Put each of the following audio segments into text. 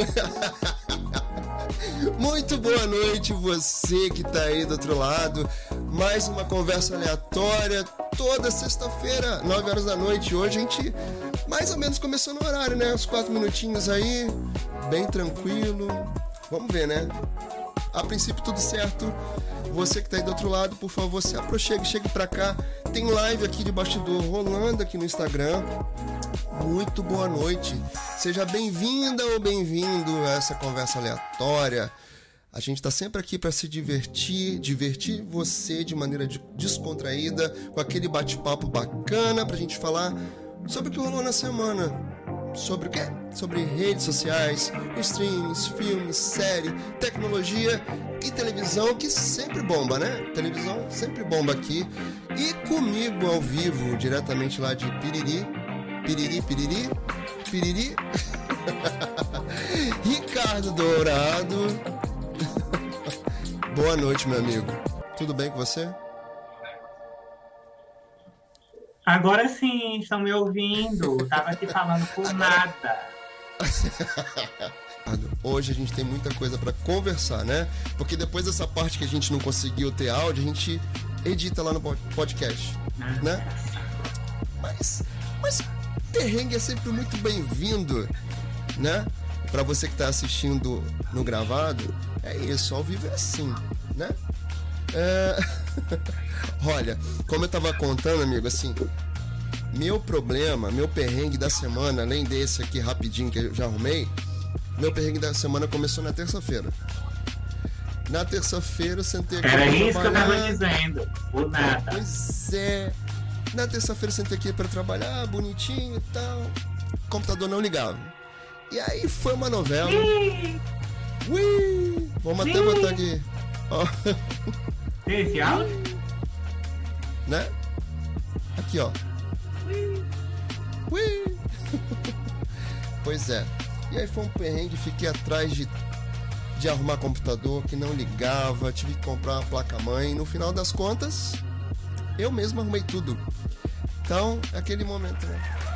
Muito boa noite, você que tá aí do outro lado. Mais uma conversa aleatória, toda sexta-feira, 9 horas da noite. Hoje a gente mais ou menos começou no horário, né? Uns 4 minutinhos aí, bem tranquilo. Vamos ver, né? A princípio tudo certo. Você que tá aí do outro lado, por favor, se aproxime, chegue pra cá. Tem live aqui de bastidor rolando aqui no Instagram. Muito boa noite. Seja bem-vinda ou bem-vindo a essa conversa aleatória. A gente está sempre aqui para se divertir, divertir você de maneira descontraída, com aquele bate-papo bacana para a gente falar sobre o que rolou na semana. Sobre o quê? Sobre redes sociais, streams, filmes, série, tecnologia e televisão, que sempre bomba, né? Televisão sempre bomba aqui. E comigo ao vivo, diretamente lá de Piriri, Piriri, Piriri, Piriri, Ricardo Dourado. Boa noite, meu amigo. Tudo bem com você? Agora sim, estão me ouvindo. Tava aqui falando por nada. Hoje a gente tem muita coisa para conversar, né? Porque depois dessa parte que a gente não conseguiu ter áudio, a gente edita lá no podcast, ah, né? Mas, mas perrengue é sempre muito bem-vindo, né? Para você que está assistindo no gravado, é isso, ao vivo é assim, né? É... Olha, como eu tava contando, amigo, assim, meu problema, meu perrengue da semana, além desse aqui rapidinho que eu já arrumei, meu perrengue da semana começou na terça-feira. Na terça-feira eu sentei aqui. Era isso trabalhar. que eu tava dizendo. O nada. Pois é. Na terça-feira eu sentei aqui para trabalhar, bonitinho e tal. O computador não ligava. E aí foi uma novela. Ui! Vamos Sim. até botar aqui. Ó. Esse áudio? Né? Aqui, ó. Ui! pois é. E aí foi um perrengue, fiquei atrás de, de arrumar computador que não ligava, tive que comprar uma placa-mãe. No final das contas, eu mesmo arrumei tudo. Então, é aquele momento, né?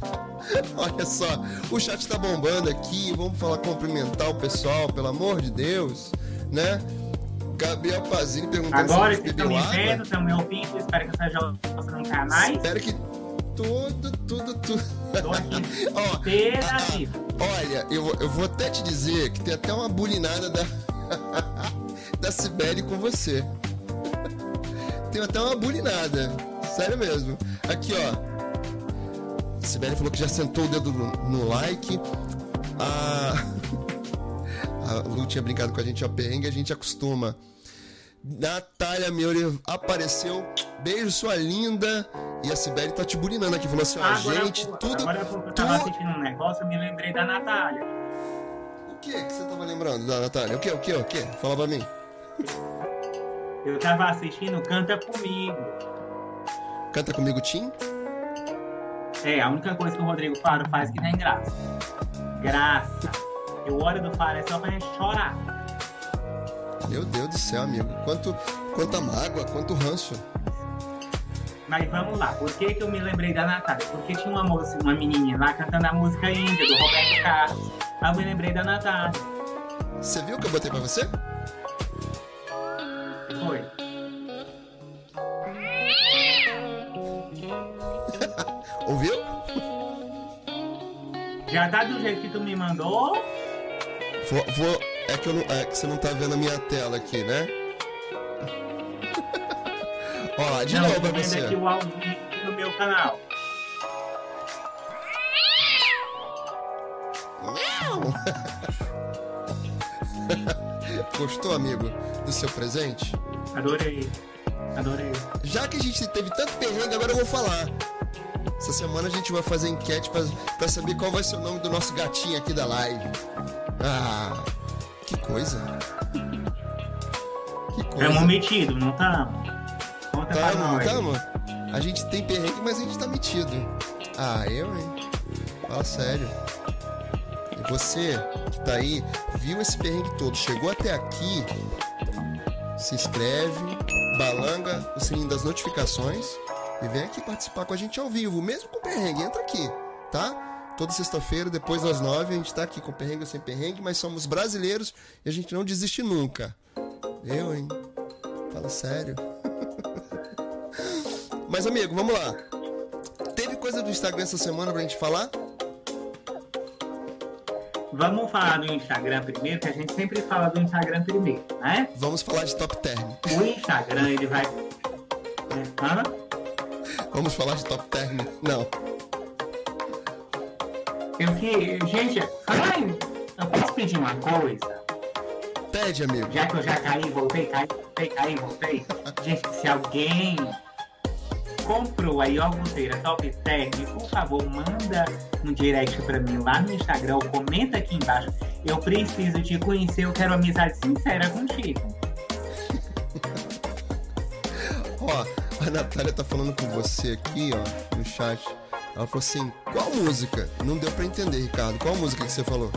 Olha só, o chat tá bombando aqui. Vamos falar, cumprimentar o pessoal, pelo amor de Deus, né? Gabriel Pazini perguntando Agora se vocês estão me vendo, estão me ouvindo. Espero que esteja mostrando canais. Espero que tudo, tudo, tudo. Ó, olha, eu, eu vou até te dizer que tem até uma bulinada da, da Sibeli com você. tem até uma bulinada. Sério mesmo. Aqui, ó. Sibeli falou que já sentou o dedo no, no like. A... a Lu tinha brincado com a gente a perrengue, a gente acostuma. Natália Meure apareceu. Beijo, sua linda. E a Sibeli tá te bulinando aqui. Falou assim: ó, gente, eu, tudo. Agora eu tava assistindo um negócio, eu me lembrei da Natália. O que que você tava lembrando da Natália? O que, o que, o que? Fala pra mim. Eu tava assistindo Canta Comigo. Canta Comigo, Tim? É, a única coisa que o Rodrigo Faro faz que tem graça. Graça. Eu olho do Faro é só pra gente chorar. Meu Deus do céu, amigo. Quanto, quanta mágoa, quanto ranço. Mas vamos lá, por que, que eu me lembrei da Natália? Porque tinha uma moça, uma menininha lá cantando a música Índia, do Roberto Carlos. Aí eu me lembrei da Natália. Você viu que eu botei pra você? Foi. Já tá do jeito que tu me mandou? Vou, vou é, que eu não, é que você não tá vendo a minha tela aqui, né? Ó, de não, novo pra você. aqui o áudio no meu canal. Gostou, amigo, do seu presente? Adorei. Adorei. Já que a gente teve tanto perrengue, agora eu vou falar. Essa semana a gente vai fazer enquete para saber qual vai ser o nome do nosso gatinho aqui da live. Ah, que coisa. Que coisa. Tamo metido, não tá? Conta tamo, não tamo? A gente tem perrengue, mas a gente tá metido. Ah, eu, hein? Fala sério. E você que tá aí, viu esse perrengue todo, chegou até aqui, se inscreve, balanga o sininho das notificações e vem aqui participar com a gente ao vivo, mesmo com perrengue. Entra aqui. tá? Toda sexta-feira, depois das nove, a gente tá aqui com perrengue ou sem perrengue, mas somos brasileiros e a gente não desiste nunca. Eu, hein? Fala sério. mas, amigo, vamos lá. Teve coisa do Instagram essa semana pra gente falar? Vamos falar do Instagram primeiro, que a gente sempre fala do Instagram primeiro, né? Vamos falar de top term. O Instagram, ele vai. Hã? Vamos falar de top term? Não. Eu que. Gente, aí. Eu posso pedir uma coisa? Pede, amigo. Já que eu já caí, voltei, caí, voltei, caí, voltei. Gente, se alguém comprou a iogurteira Top Term, por favor, manda um direct pra mim lá no Instagram, ou comenta aqui embaixo. Eu preciso te conhecer, eu quero amizade sincera contigo. Ó, a Natália tá falando com você aqui, ó, no chat. Ela falou assim: qual música? Não deu pra entender, Ricardo. Qual música que você falou?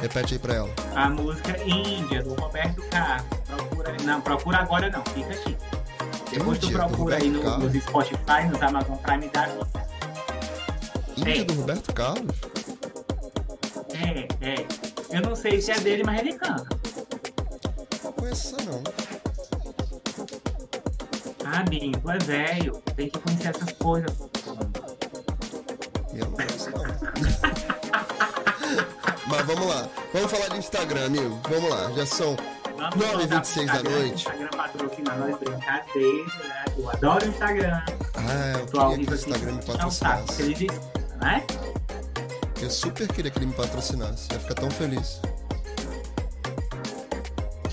Repete aí pra ela. A música Índia, do Roberto Carlos. Procura, não, procura agora não, fica aqui. Depois tu Índia, do procura aí no, nos Spotify, nos Amazon Prime dá. Índia É. do Roberto Carlos? É, é. Eu não sei se é dele, mas ele canta. Não conheço não. Binho, tu é velho. Tem que conhecer essas coisas. Eu não conheço não. Mas vamos lá. Vamos falar de Instagram, amigo. Vamos lá. Já são Vamos 9 e voltar 26 pro da Instagram. noite. Instagram patrocina nós, brincadeira. né? Eu adoro o Instagram. Ah, eu Tô queria que o. Instagram me É um saco, patrocinasse. ele diz, né? Eu super queria que ele me patrocinasse. Ia ficar tão feliz.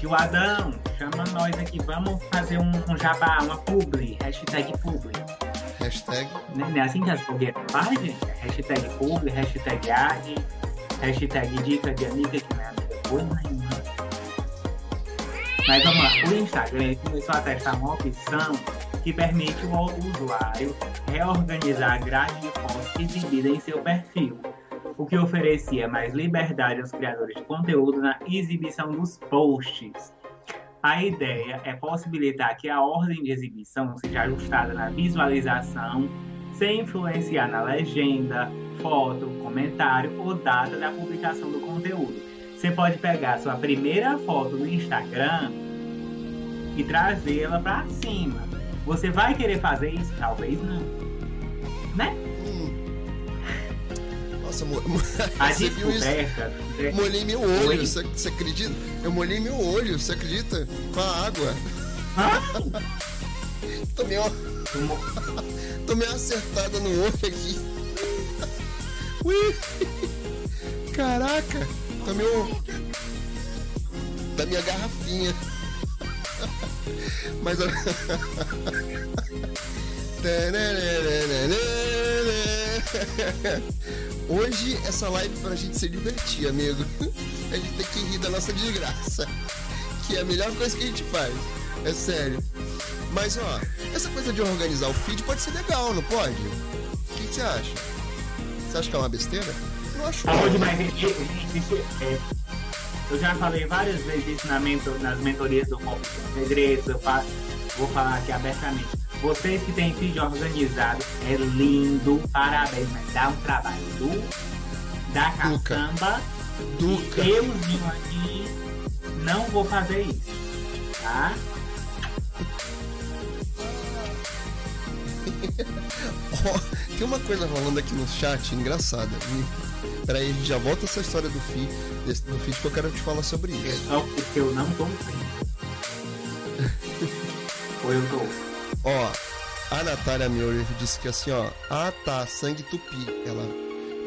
Tio Adão, chama nós aqui. Vamos fazer um, um jabá, uma publi. Hashtag publi. Hashtag. Não é assim que as blogueiras fazem, gente? É Hashtag publi, hashtag ag, hashtag dica de amiga que não é amiga coisa nenhuma. Mas vamos lá, o Instagram ele começou a testar uma opção que permite o usuário reorganizar a grade de fotos exibida em seu perfil, o que oferecia mais liberdade aos criadores de conteúdo na exibição dos posts. A ideia é possibilitar que a ordem de exibição seja ajustada na visualização, sem influenciar na legenda, foto, comentário ou data da publicação do conteúdo. Você pode pegar sua primeira foto do Instagram e trazê-la para cima. Você vai querer fazer isso? Talvez não. Né? Nossa, mo... A você viu isso? descoberta. é- Molhei meu olho, você, você acredita? Eu molhei meu olho, você acredita? Com a água. Ah, Tomei uma, tomou- tomei uma acertada no olho aqui. Ui! Caraca! Tomei um. Da minha garrafinha. Mas. Hoje essa live é pra gente se divertir, amigo. A gente tem que rir da nossa desgraça. Que é a melhor coisa que a gente faz. É sério. Mas ó, essa coisa de organizar o feed pode ser legal, não pode? O que que você acha? Você acha que é uma besteira? Não acho Falou não. demais. Isso, isso, é, eu já falei várias vezes isso na mentor- nas mentorias do Segredos. Eu faço, vou falar aqui abertamente. Vocês que têm feed organizado, é lindo, parabéns, mas dá um trabalho do, da caçamba. Duca. E euzinho aqui não vou fazer isso. Tá? Ó, tem uma coisa rolando aqui no chat engraçada. Peraí, a gente já volta essa história do desse- do que eu quero te falar sobre É isso. só porque eu não tô. Ou eu tô. Ó, a Natália Miorio disse que assim, ó. Ah tá, sangue tupi. Ela,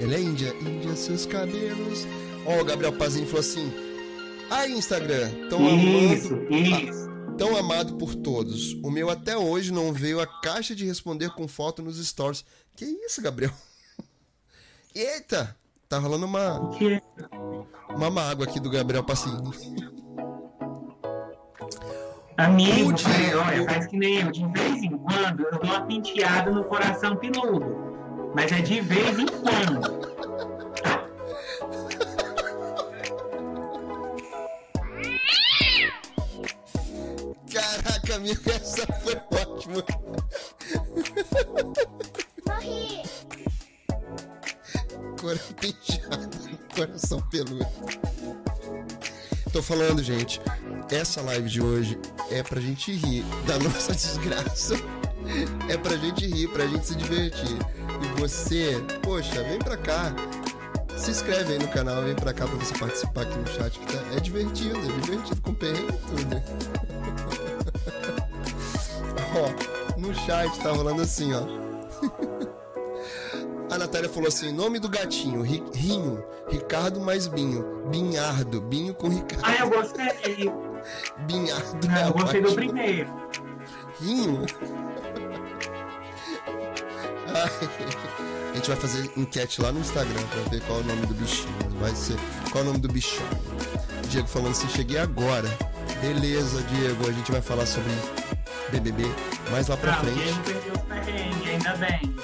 ela é índia. Índia, seus cabelos. Ó, o Gabriel Pazinho falou assim. Ai, Instagram, tão Isso, amando. isso. Tão amado por todos. O meu até hoje não veio a caixa de responder com foto nos stories. Que isso, Gabriel? Eita! Tá rolando uma, uma mágoa aqui do Gabriel Passinho. Amigo, Pude, faz- olha, faz que nem eu. De vez em quando eu dou uma penteada no coração pinudo. Mas é de vez em quando. Caraca, amigo, essa foi ótima. Morri! agora pinchada no coração peludo. Tô falando, gente, essa live de hoje é pra gente rir da nossa desgraça. É pra gente rir, pra gente se divertir. E você, poxa, vem pra cá. Se inscreve aí no canal, vem pra cá pra você participar aqui no chat, que tá, é divertido, é divertido, com perrengue e tudo. ó, no chat tá rolando assim, ó. A Natália falou assim: nome do gatinho, Rinho, Ricardo mais Binho. Binhardo, Binho com Ricardo. Ah, eu gostei. Binhardo. Não, é eu gostei ótimo. do primeiro. Rinho? Ai, a gente vai fazer enquete lá no Instagram pra ver qual é o nome do bichinho. Vai ser. Qual é o nome do bichão? Diego falando assim: cheguei agora. Beleza, Diego, a gente vai falar sobre BBB mais lá pra não, frente. Diego perdeu os perrengues, ainda bem.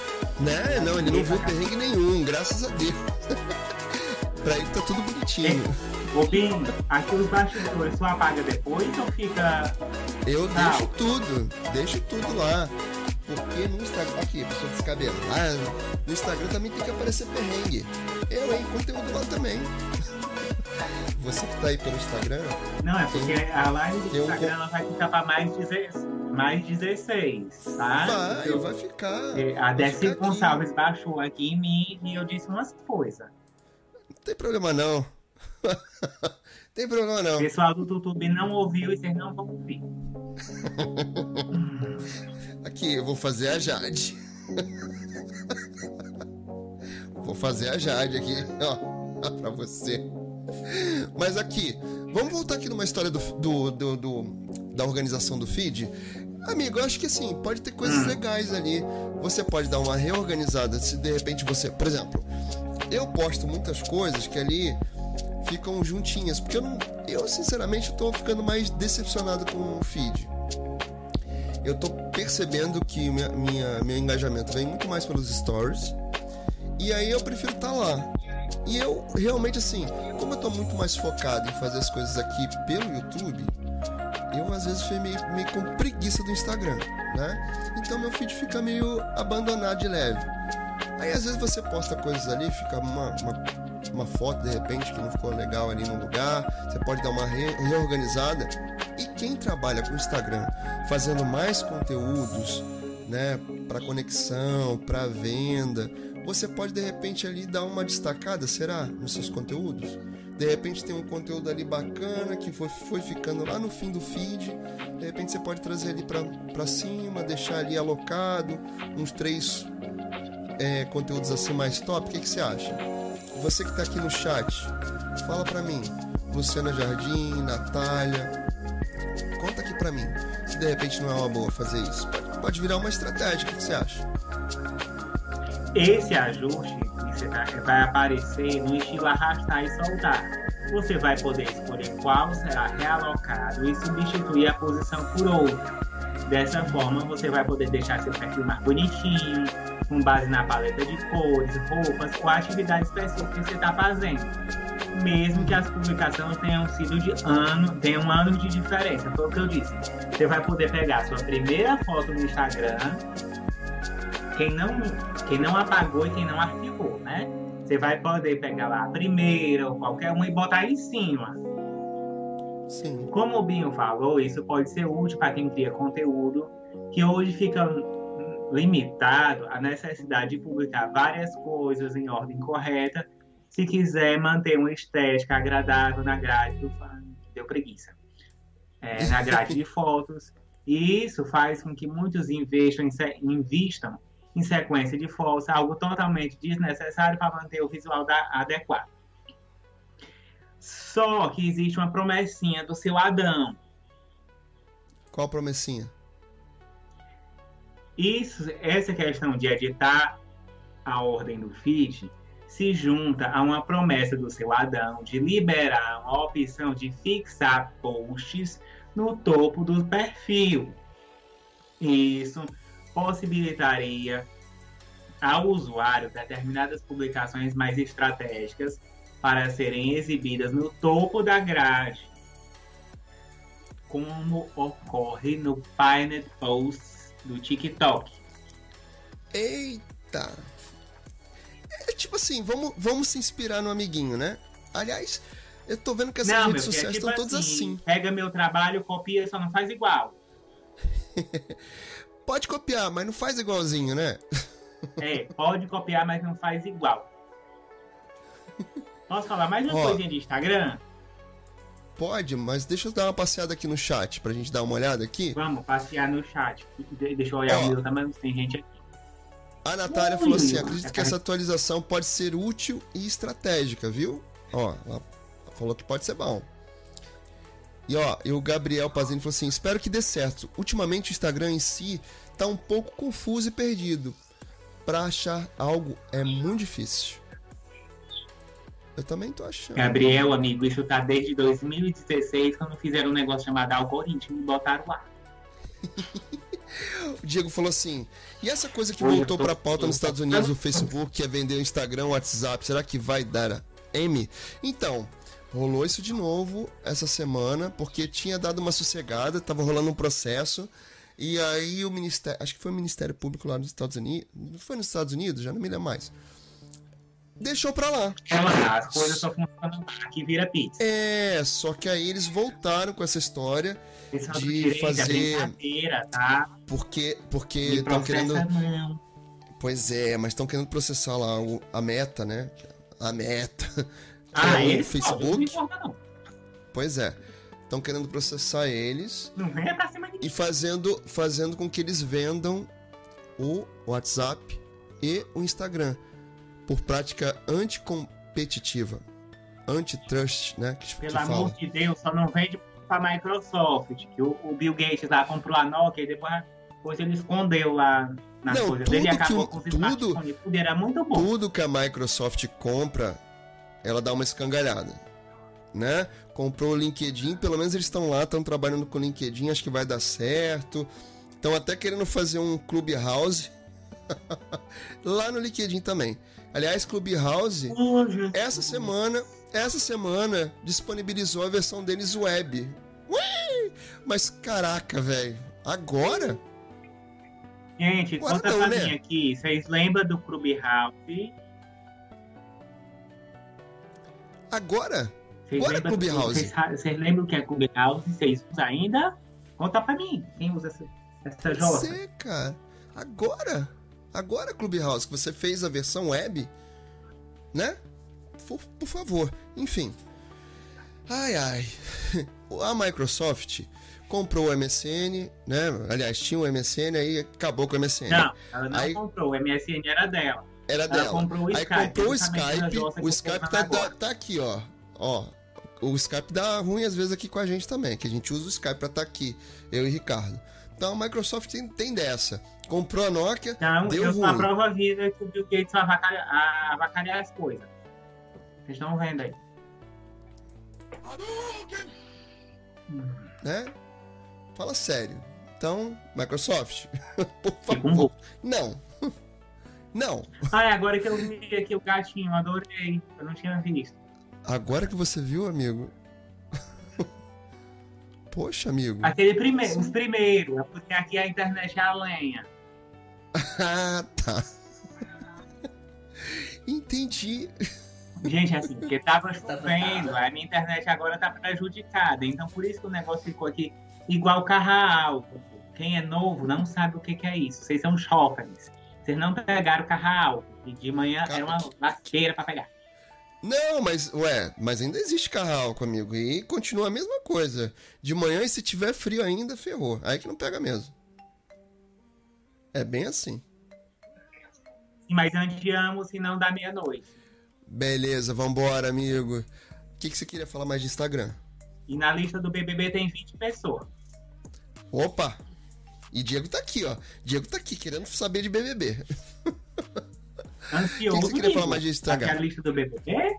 Né? Não, ele não viu perrengue nenhum, graças a Deus. pra ele tá tudo bonitinho. Ô, Binho, aquilo bastidores, tu apaga depois ou fica. Eu deixo tudo, deixo tudo lá. Porque no Instagram, aqui, pessoa descabelada, no Instagram também tem que aparecer perrengue. Eu, hein, conteúdo lá também. Você que tá aí pelo Instagram. Não, é porque tem, a live do Instagram um... ela vai ficar pra mais 16 mais 16, tá? Vai, eu, vai ficar. A Desi Gonçalves aqui. baixou aqui em mim e eu disse umas coisas. Não tem problema não. tem problema não. O pessoal do YouTube não ouviu e vocês não vão ouvir. aqui, eu vou fazer a Jade. vou fazer a Jade aqui, ó, pra você. Mas aqui, vamos voltar aqui numa história do, do, do, do da organização do feed. Amigo, eu acho que assim, pode ter coisas hum. legais ali. Você pode dar uma reorganizada. Se de repente você. Por exemplo, eu posto muitas coisas que ali ficam juntinhas. Porque eu não. Eu, sinceramente, estou ficando mais decepcionado com o feed. Eu estou percebendo que minha, minha, meu engajamento vem muito mais pelos stories. E aí eu prefiro estar tá lá. E eu realmente assim, como eu tô muito mais focado em fazer as coisas aqui pelo YouTube, eu às vezes fui meio, meio com preguiça do Instagram, né? Então meu feed fica meio abandonado de leve. Aí às vezes você posta coisas ali, fica uma, uma, uma foto de repente que não ficou legal ali no lugar, você pode dar uma re, reorganizada. E quem trabalha com Instagram fazendo mais conteúdos, né, para conexão, para venda, você pode de repente ali dar uma destacada, será, nos seus conteúdos? De repente tem um conteúdo ali bacana que foi, foi ficando lá no fim do feed. De repente você pode trazer ali para cima, deixar ali alocado uns três é, conteúdos assim mais top. O que, que você acha? Você que está aqui no chat, fala para mim. Luciana Jardim, Natália, conta aqui para mim. Se de repente não é uma boa fazer isso, pode, pode virar uma estratégia. O que, que você acha? Esse ajuste vai aparecer no estilo arrastar e soltar. Você vai poder escolher qual será realocado e substituir a posição por outra. Dessa forma, você vai poder deixar seu perfil mais bonitinho, com base na paleta de cores, roupas ou atividade específica que você está fazendo. Mesmo que as publicações tenham sido de ano, tenham um ano de diferença, foi o que eu disse. Você vai poder pegar sua primeira foto no Instagram quem não, quem não apagou e quem não arquivou, né? Você vai poder pegar lá a primeira ou qualquer uma e botar aí em cima. Sim. Como o Binho falou, isso pode ser útil para quem cria conteúdo que hoje fica limitado à necessidade de publicar várias coisas em ordem correta se quiser manter uma estética agradável na grade do fã. Deu preguiça. É, na grade de fotos. E isso faz com que muitos investam, investam em sequência de força, algo totalmente desnecessário para manter o visual da, adequado. Só que existe uma promessinha do seu Adão. Qual promessinha? Isso, essa questão de editar a ordem do feed se junta a uma promessa do seu Adão de liberar uma opção de fixar posts no topo do perfil. Isso possibilitaria ao usuário determinadas publicações mais estratégicas para serem exibidas no topo da grade, como ocorre no Pinned Posts do TikTok. Eita! É tipo tipo assim, vamos, vamos se inspirar no amiguinho, né? Aliás, eu tô vendo que essas Não, redes é sociais tipo estão todas assim. Pega meu trabalho, copia, só não faz igual. Pode copiar, mas não faz igualzinho, né? É, pode copiar, mas não faz igual. Posso falar mais uma Ó. coisinha de Instagram? Pode, mas deixa eu dar uma passeada aqui no chat pra gente dar uma olhada aqui. Vamos passear no chat. De- Deixa eu olhar Ó. o meu também, tem gente aqui. A Natália falou assim: acredito que essa atualização pode ser útil e estratégica, viu? Ó, ela falou que pode ser bom. E ó, e o Gabriel Pazini falou assim: espero que dê certo. Ultimamente o Instagram em si tá um pouco confuso e perdido. Pra achar algo é muito difícil. Eu também tô achando. Gabriel, amigo, isso tá desde 2016, quando fizeram um negócio chamado algoritmo e botaram lá. O Diego falou assim: e essa coisa que voltou pra pauta nos Estados Unidos, o Facebook, que é vender o Instagram, o WhatsApp, será que vai dar a M? Então, rolou isso de novo essa semana, porque tinha dado uma sossegada, tava rolando um processo. E aí o Ministério, acho que foi o Ministério Público lá nos Estados Unidos, não foi nos Estados Unidos, já não me lembro mais. Deixou pra lá. Ela, as coisas só funcionam aqui vira pizza. É, só que aí eles voltaram com essa história, Pessoal de direito, é fazer- tá? porque porque estão querendo não. Pois é, mas estão querendo processar lá o- a meta, né? A meta. Ah, é eles podem, não me Facebook. importa não. Pois é. Estão querendo processar eles Não venha pra cima de e fazendo, fazendo com que eles vendam o WhatsApp e o Instagram por prática anticompetitiva. Antitrust, né? Que, que Pelo fala. amor de Deus, só não vende pra Microsoft. Que o, o Bill Gates lá comprou a Nokia e depois, depois ele escondeu lá nas Não, coisas dele e tudo que acabou o- com os tudo-. Tudo era muito bom. tudo que a Microsoft compra, ela dá uma escangalhada, né? Comprou o LinkedIn, pelo menos eles estão lá, estão trabalhando com o LinkedIn, acho que vai dar certo. Estão até querendo fazer um Clubhouse lá no LinkedIn também. Aliás, Clubhouse, essa semana, essa semana disponibilizou a versão deles web. Ui! Mas caraca, velho, agora? Gente, Agora conta não, pra né? mim aqui. Vocês lembram do Clubhouse? Agora? Vocês lembram do- Clubhouse. Vocês, lembram o que é Clubhouse? Vocês usam ainda? Conta pra mim. Quem usa essa, essa? Você, cara. Agora. Agora, Clubhouse, que você fez a versão web, né? Por, por favor. Enfim. Ai, ai. A Microsoft comprou o MSN, né? Aliás, tinha o MSN, aí acabou com o MSN. Não, ela não Aí- comprou. O MSN era dela. Era Ela dela. comprou o Aí Skype. comprou o Skype. O Skype tá, tá, tá aqui, ó. Ó. O Skype dá ruim às vezes aqui com a gente também, que a gente usa o Skype pra estar aqui, eu e Ricardo. Então a Microsoft tem, tem dessa. Comprou a Nokia, Então, deu eu sou a ruim. prova viva que o Bill Gates vai avacalhar, as coisas. Vocês estão vendo aí. né? Fala sério. Então, Microsoft, por favor. Não. Não. Ai, agora que eu vi aqui o gatinho, adorei. Eu não tinha visto. Agora que você viu, amigo. Poxa, amigo. Aquele primeiro, os primeiros, é porque aqui a internet é a lenha. Ah, tá. Entendi. Gente, assim, porque tava chovendo, a minha internet agora tá prejudicada. Então por isso que o negócio ficou aqui igual carro alto. Quem é novo não sabe o que, que é isso. Vocês são jovens. Vocês não pegaram carro alto. E de manhã era uma lasqueira pra pegar. Não, mas, ué, mas ainda existe carral comigo. E continua a mesma coisa. De manhã, e se tiver frio ainda, ferrou. Aí que não pega mesmo. É bem assim. Mas andiamos se não dá meia-noite. Beleza, vambora, amigo. O que, que você queria falar mais de Instagram? E na lista do BBB tem 20 pessoas. Opa! E Diego tá aqui, ó. Diego tá aqui, querendo saber de BBB. Ansioso. O que você queria falar mais de Instagram? Aqui a lista do BBB?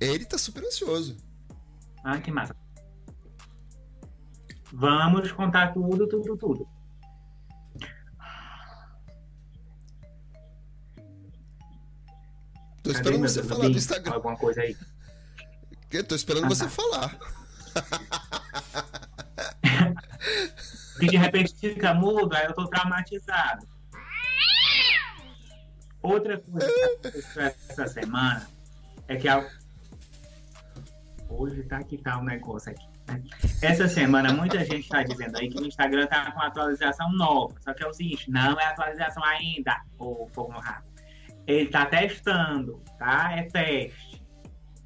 Ele tá super ansioso. Ah, que massa. Vamos contar tudo, tudo, tudo. Tô Cadê esperando meu você falar do? Instagram. Alguma coisa aí. Eu tô esperando Ah, você tá. falar. Porque de repente fica mudo, aí eu tô traumatizado. Outra coisa que aconteceu essa semana é que a... hoje tá que tá o um negócio aqui. Né? Essa semana muita gente está dizendo aí que o Instagram tá com atualização nova. Só que é o seguinte, não é atualização ainda, o fogo no rato. Ele tá testando, tá? É teste.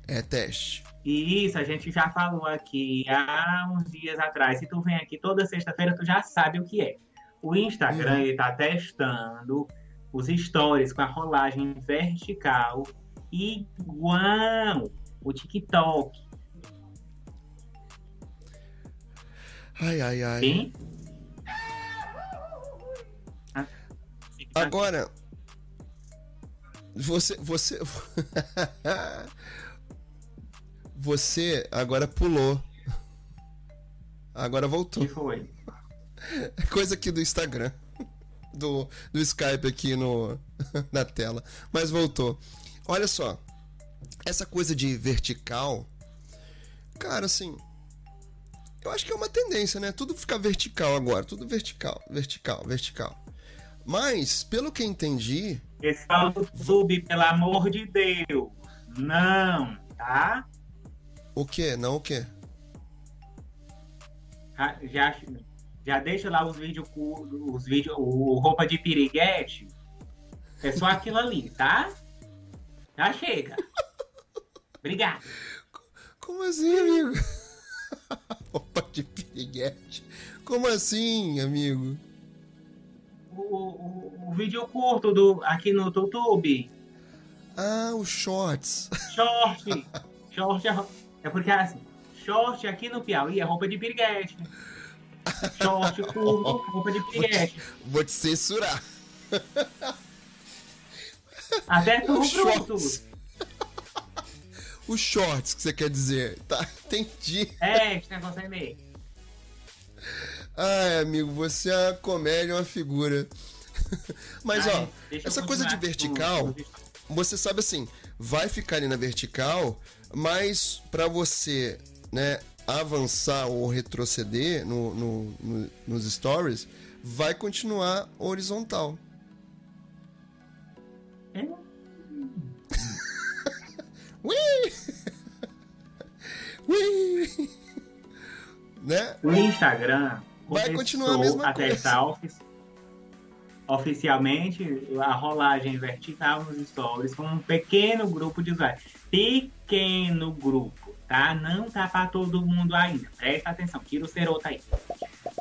É teste. E isso a gente já falou aqui há uns dias atrás. Se tu vem aqui toda sexta-feira, tu já sabe o que é. O Instagram uhum. está testando os stories com a rolagem vertical igual o TikTok. Ai, ai, ai. Sim? Agora, você, você, você agora pulou. Agora voltou. Que foi? Coisa aqui do Instagram. Do, do Skype aqui no, na tela. Mas voltou. Olha só. Essa coisa de vertical. Cara, assim. Eu acho que é uma tendência, né? Tudo fica vertical agora. Tudo vertical, vertical, vertical. Mas, pelo que entendi. Esse fala do YouTube, pelo amor de Deus. Não, tá? O que? Não o que? Já, já deixa lá os vídeos os vídeos, o roupa de piriguete. É só aquilo ali, tá? Já chega. Obrigado. Como assim, amigo? roupa de piriguete. Como assim, amigo? O, vídeo curto do, aqui no YouTube. Ah, os shorts. Short. short é, é porque assim, short aqui no Piauí é roupa de piriguete. Short curto, roupa de piriguete. Vou te censurar. Até tu shorts. Os shorts que você quer dizer. Tá, entendi. É, esse negócio aí meio. Ai, amigo, você é uma comédia, uma figura. Mas, Ai, ó, essa coisa de vertical, você sabe assim, vai ficar ali na vertical, mas para você, né, avançar ou retroceder no, no, no, nos stories, vai continuar horizontal. É? Ui! Ui! Né? O Instagram vai continuar a mesma a coisa. Ofici oficialmente a rolagem vertical nos stories com um pequeno grupo de usuários. Pequeno grupo tá? Não tá para todo mundo ainda. Presta atenção, tira o ceroto aí.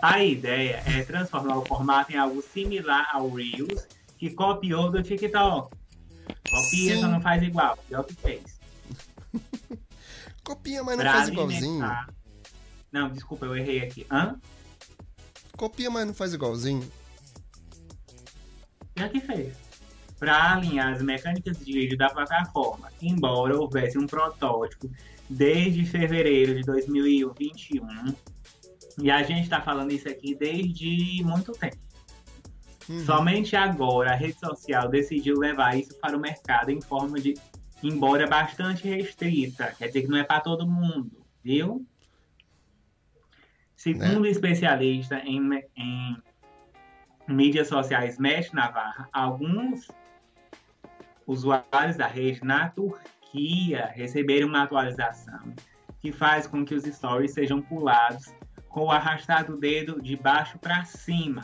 A ideia é transformar o formato em algo similar ao Reels, que copiou do TikTok. Copia, Sim. só não faz igual. É o que fez. Copia, mas não pra faz igualzinho. Não, desculpa, eu errei aqui. Hã? Copia, mas não faz igualzinho. Já que fez. Para alinhar as mecânicas de vídeo da plataforma, embora houvesse um protótipo desde fevereiro de 2021. E a gente está falando isso aqui desde muito tempo. Uhum. Somente agora a rede social decidiu levar isso para o mercado em forma de, embora bastante restrita, quer dizer que não é para todo mundo, viu? Segundo né? especialista em, em mídias sociais Mesh Navarra, alguns usuários da rede na Turquia receberam uma atualização que faz com que os stories sejam pulados com o arrastar do dedo de baixo para cima.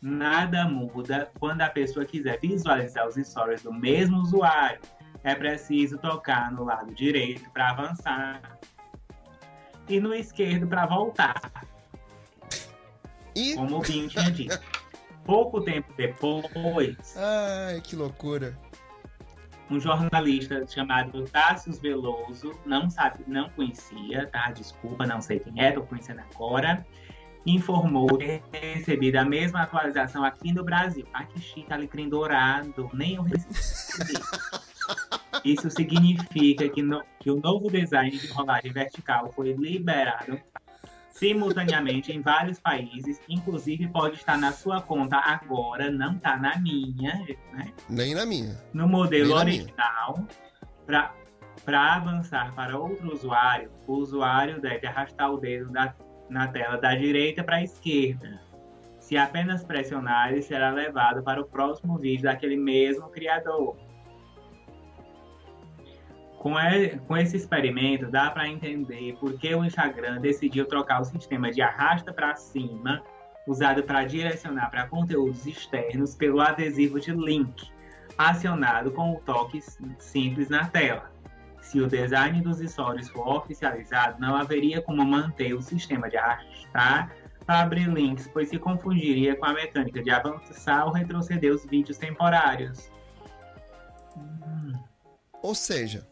Nada muda quando a pessoa quiser visualizar os stories do mesmo usuário. É preciso tocar no lado direito para avançar e no esquerdo para voltar. E... Como o Binho tinha dito. Pouco tempo depois. Ai, que loucura um jornalista chamado Tassius Veloso, não sabe, não conhecia, tá? Desculpa, não sei quem é, tô conhecendo agora. Informou ter recebido a mesma atualização aqui no Brasil. Ah, que chique, alecrim dourado, nem eu recebi. Isso significa que, no, que o novo design de rolagem vertical foi liberado simultaneamente em vários países, inclusive pode estar na sua conta agora, não está na minha, né? Nem na minha. No modelo original, para avançar para outro usuário, o usuário deve arrastar o dedo da, na tela da direita para a esquerda, Se apenas pressionar, ele será levado para o próximo vídeo daquele mesmo criador. Com, ele, com esse experimento, dá para entender por que o Instagram decidiu trocar o sistema de arrasta para cima, usado para direcionar para conteúdos externos, pelo adesivo de link, acionado com o toque simples na tela. Se o design dos stories for oficializado, não haveria como manter o sistema de arrastar para abrir links, pois se confundiria com a mecânica de avançar ou retroceder os vídeos temporários. Ou seja,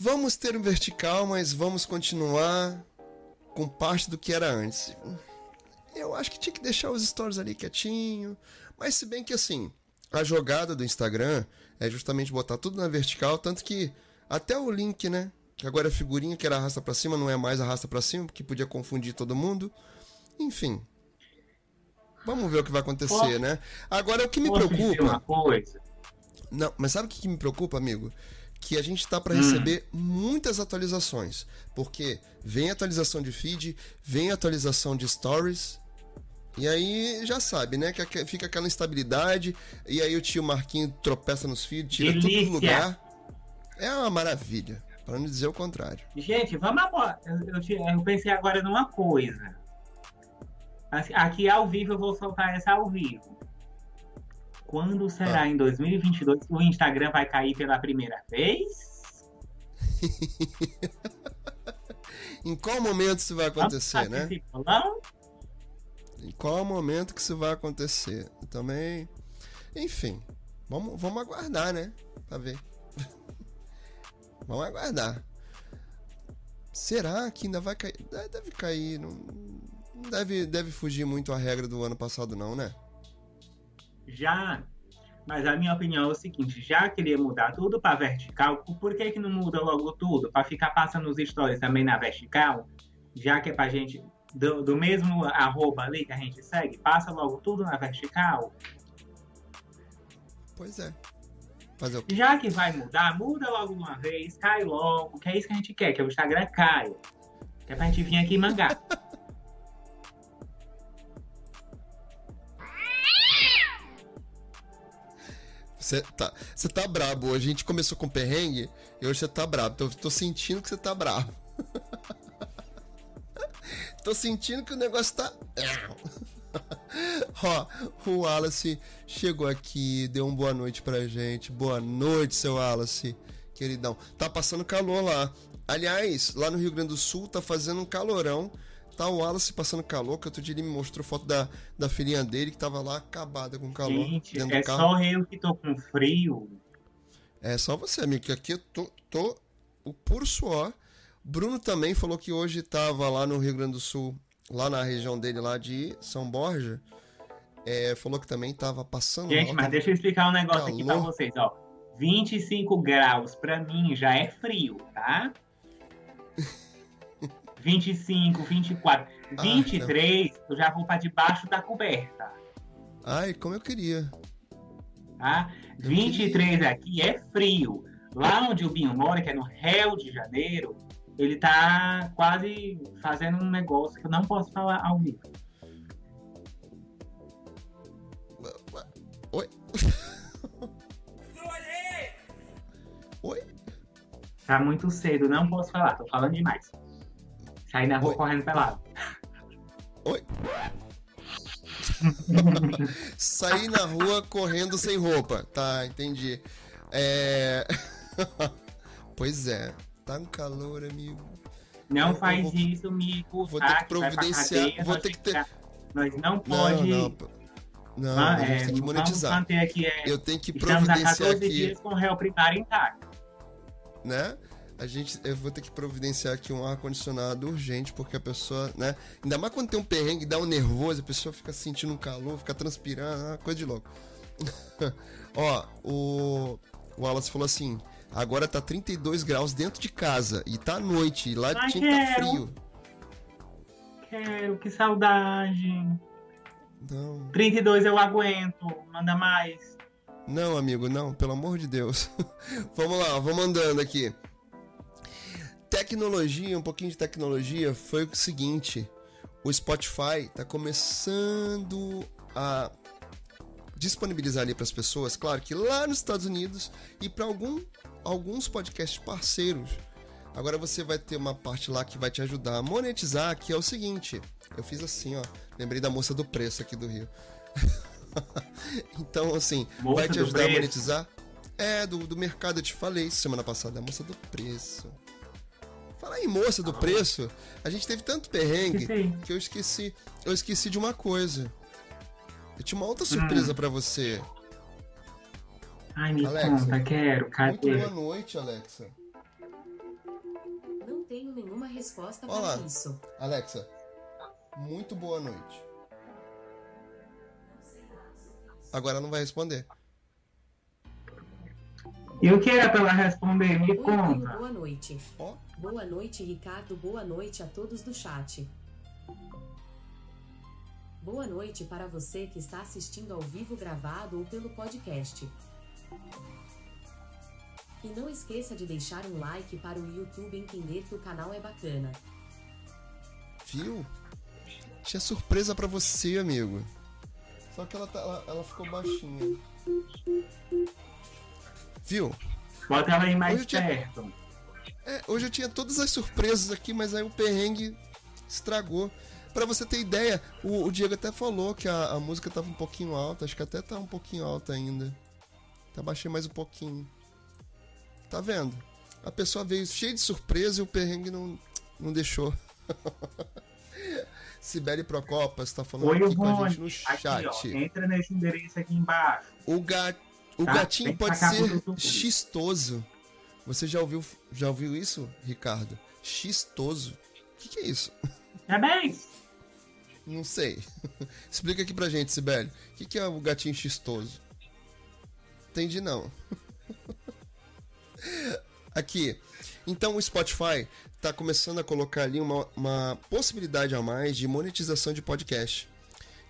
vamos ter um vertical, mas vamos continuar com parte do que era antes. Eu acho que tinha que deixar os stories ali quietinho, mas se bem que assim, a jogada do Instagram é justamente botar tudo na vertical, tanto que até o link, né? Que agora é figurinha que era arrasta para cima, não é mais arrasta para cima, porque podia confundir todo mundo. Enfim. Vamos ver o que vai acontecer, Posso? né? Agora o que me preocupa. Uma coisa? Não, mas sabe o que me preocupa, amigo? Que a gente tá para hum. receber muitas atualizações. Porque vem atualização de feed, vem atualização de stories. E aí já sabe, né? Que fica aquela instabilidade. E aí o tio Marquinho tropeça nos feeds, tira Delícia. tudo do lugar. É uma maravilha, para não dizer o contrário. Gente, vamos agora. Eu, eu, eu pensei agora numa coisa. Aqui ao vivo eu vou soltar essa ao vivo. Quando será ah. em 2022 que o Instagram vai cair pela primeira vez? em qual momento isso vai acontecer, né? Em qual momento que isso vai acontecer? também. Enfim, vamos, vamos aguardar, né? Pra ver. Vamos aguardar. Será que ainda vai cair? Deve cair. Não deve, deve fugir muito a regra do ano passado, não, né? Já. Mas a minha opinião é o seguinte: já queria mudar tudo para vertical, por que, que não muda logo tudo? Para ficar passando os stories também na vertical? Já que é pra gente. Do, do mesmo arroba ali que a gente segue, passa logo tudo na vertical. Pois é. Já que vai mudar, muda logo uma vez, cai logo, que é isso que a gente quer, que o Instagram caia. Que é pra gente vir aqui mangar. Você tá, tá brabo. A gente começou com perrengue e hoje você tá brabo. Tô, tô sentindo que você tá brabo. tô sentindo que o negócio tá. Ó, o Wallace chegou aqui, deu uma boa noite pra gente. Boa noite, seu Wallace, queridão. Tá passando calor lá. Aliás, lá no Rio Grande do Sul tá fazendo um calorão. Tá o Wallace passando calor, que outro dia ele me mostrou foto da, da filhinha dele que tava lá acabada com calor. Gente, é só eu que tô com frio. É só você, amigo, que aqui eu tô, tô o puro suor. Bruno também falou que hoje tava lá no Rio Grande do Sul lá na região dele, lá de São Borja, é, falou que também estava passando. Gente, mas deixa eu explicar um negócio calor. aqui para vocês, ó. 25 graus para mim já é frio, tá? 25, 24, 23, ah, eu já vou para debaixo da coberta. Ai, como eu queria. Tá? 23 queria. aqui é frio. Lá onde o Binho mora, que é no Rio de Janeiro, ele tá quase fazendo um negócio que eu não posso falar ao vivo. Oi? Oi? Tá muito cedo, não posso falar, tô falando demais. Saí na rua Oi. correndo pelado. Oi? Saí na rua correndo sem roupa. Tá, entendi. É. pois é. Tá um calor, amigo. Não faz vou, isso, Mico. Vou ter que providenciar. Cadeia, vou ter que ter. Nós não pode. Não, não. Não, ah, gente é, tem que monetizar. Aqui, é, eu tenho que providenciar aqui. Estamos a 14 dias com o réu primário intacto. Né? A gente, eu vou ter que providenciar aqui um ar-condicionado urgente, porque a pessoa, né? Ainda mais quando tem um perrengue, dá um nervoso, a pessoa fica sentindo um calor, fica transpirando, uma coisa de louco. Ó, o, o Wallace falou assim: Agora tá 32 graus dentro de casa e tá à noite. E lá Ai, tinha tá frio. Quero, que saudade. Não. 32 eu aguento, manda mais. Não, amigo, não, pelo amor de Deus. vamos lá, vamos andando aqui. Tecnologia, um pouquinho de tecnologia, foi o seguinte. o Spotify está começando a disponibilizar ali para as pessoas, claro que lá nos Estados Unidos e para algum, alguns podcasts parceiros. Agora você vai ter uma parte lá que vai te ajudar a monetizar, que é o seguinte. Eu fiz assim, ó. Lembrei da moça do preço aqui do Rio. então, assim, moça vai te ajudar a monetizar. É, do, do mercado, eu te falei semana passada, a moça do preço. Fala aí, moça do preço. A gente teve tanto perrengue que eu esqueci. Eu esqueci de uma coisa. Eu tinha uma outra surpresa hum. para você. Ai, me Alexa, conta, quero. Cadê? Muito boa noite, Alexa. Não tenho nenhuma resposta Olá. para isso. Alexa, muito boa noite. Agora não vai responder. E o que era para ela responder? Me Oi, conta. Boa noite. Oh. Boa noite, Ricardo. Boa noite a todos do chat. Boa noite para você que está assistindo ao vivo gravado ou pelo podcast. E não esqueça de deixar um like para o YouTube entender que o canal é bacana. Viu? Tinha surpresa para você, amigo. Só que ela, tá, ela, ela ficou baixinha. Viu? Bota ela aí mais hoje perto. Tinha... É, hoje eu tinha todas as surpresas aqui, mas aí o perrengue estragou. Para você ter ideia, o, o, Diego até falou que a, a, música tava um pouquinho alta, acho que até tá um pouquinho alta ainda. Tá baixei mais um pouquinho. Tá vendo? A pessoa veio cheia de surpresa e o perrengue não, não deixou. Sibeli Procopas tá falando Oi, aqui com a gente no chat. Aqui, ó, entra nesse endereço aqui embaixo. O, ga... o tá? gatinho pode ser xistoso. Você já ouviu, já ouviu isso, Ricardo? Xistoso. O que, que é isso? É bem. Não sei. Explica aqui pra gente, Sibeli. O que, que é o gatinho xistoso? Entendi não. aqui. Então o Spotify está começando a colocar ali uma, uma possibilidade a mais de monetização de podcast.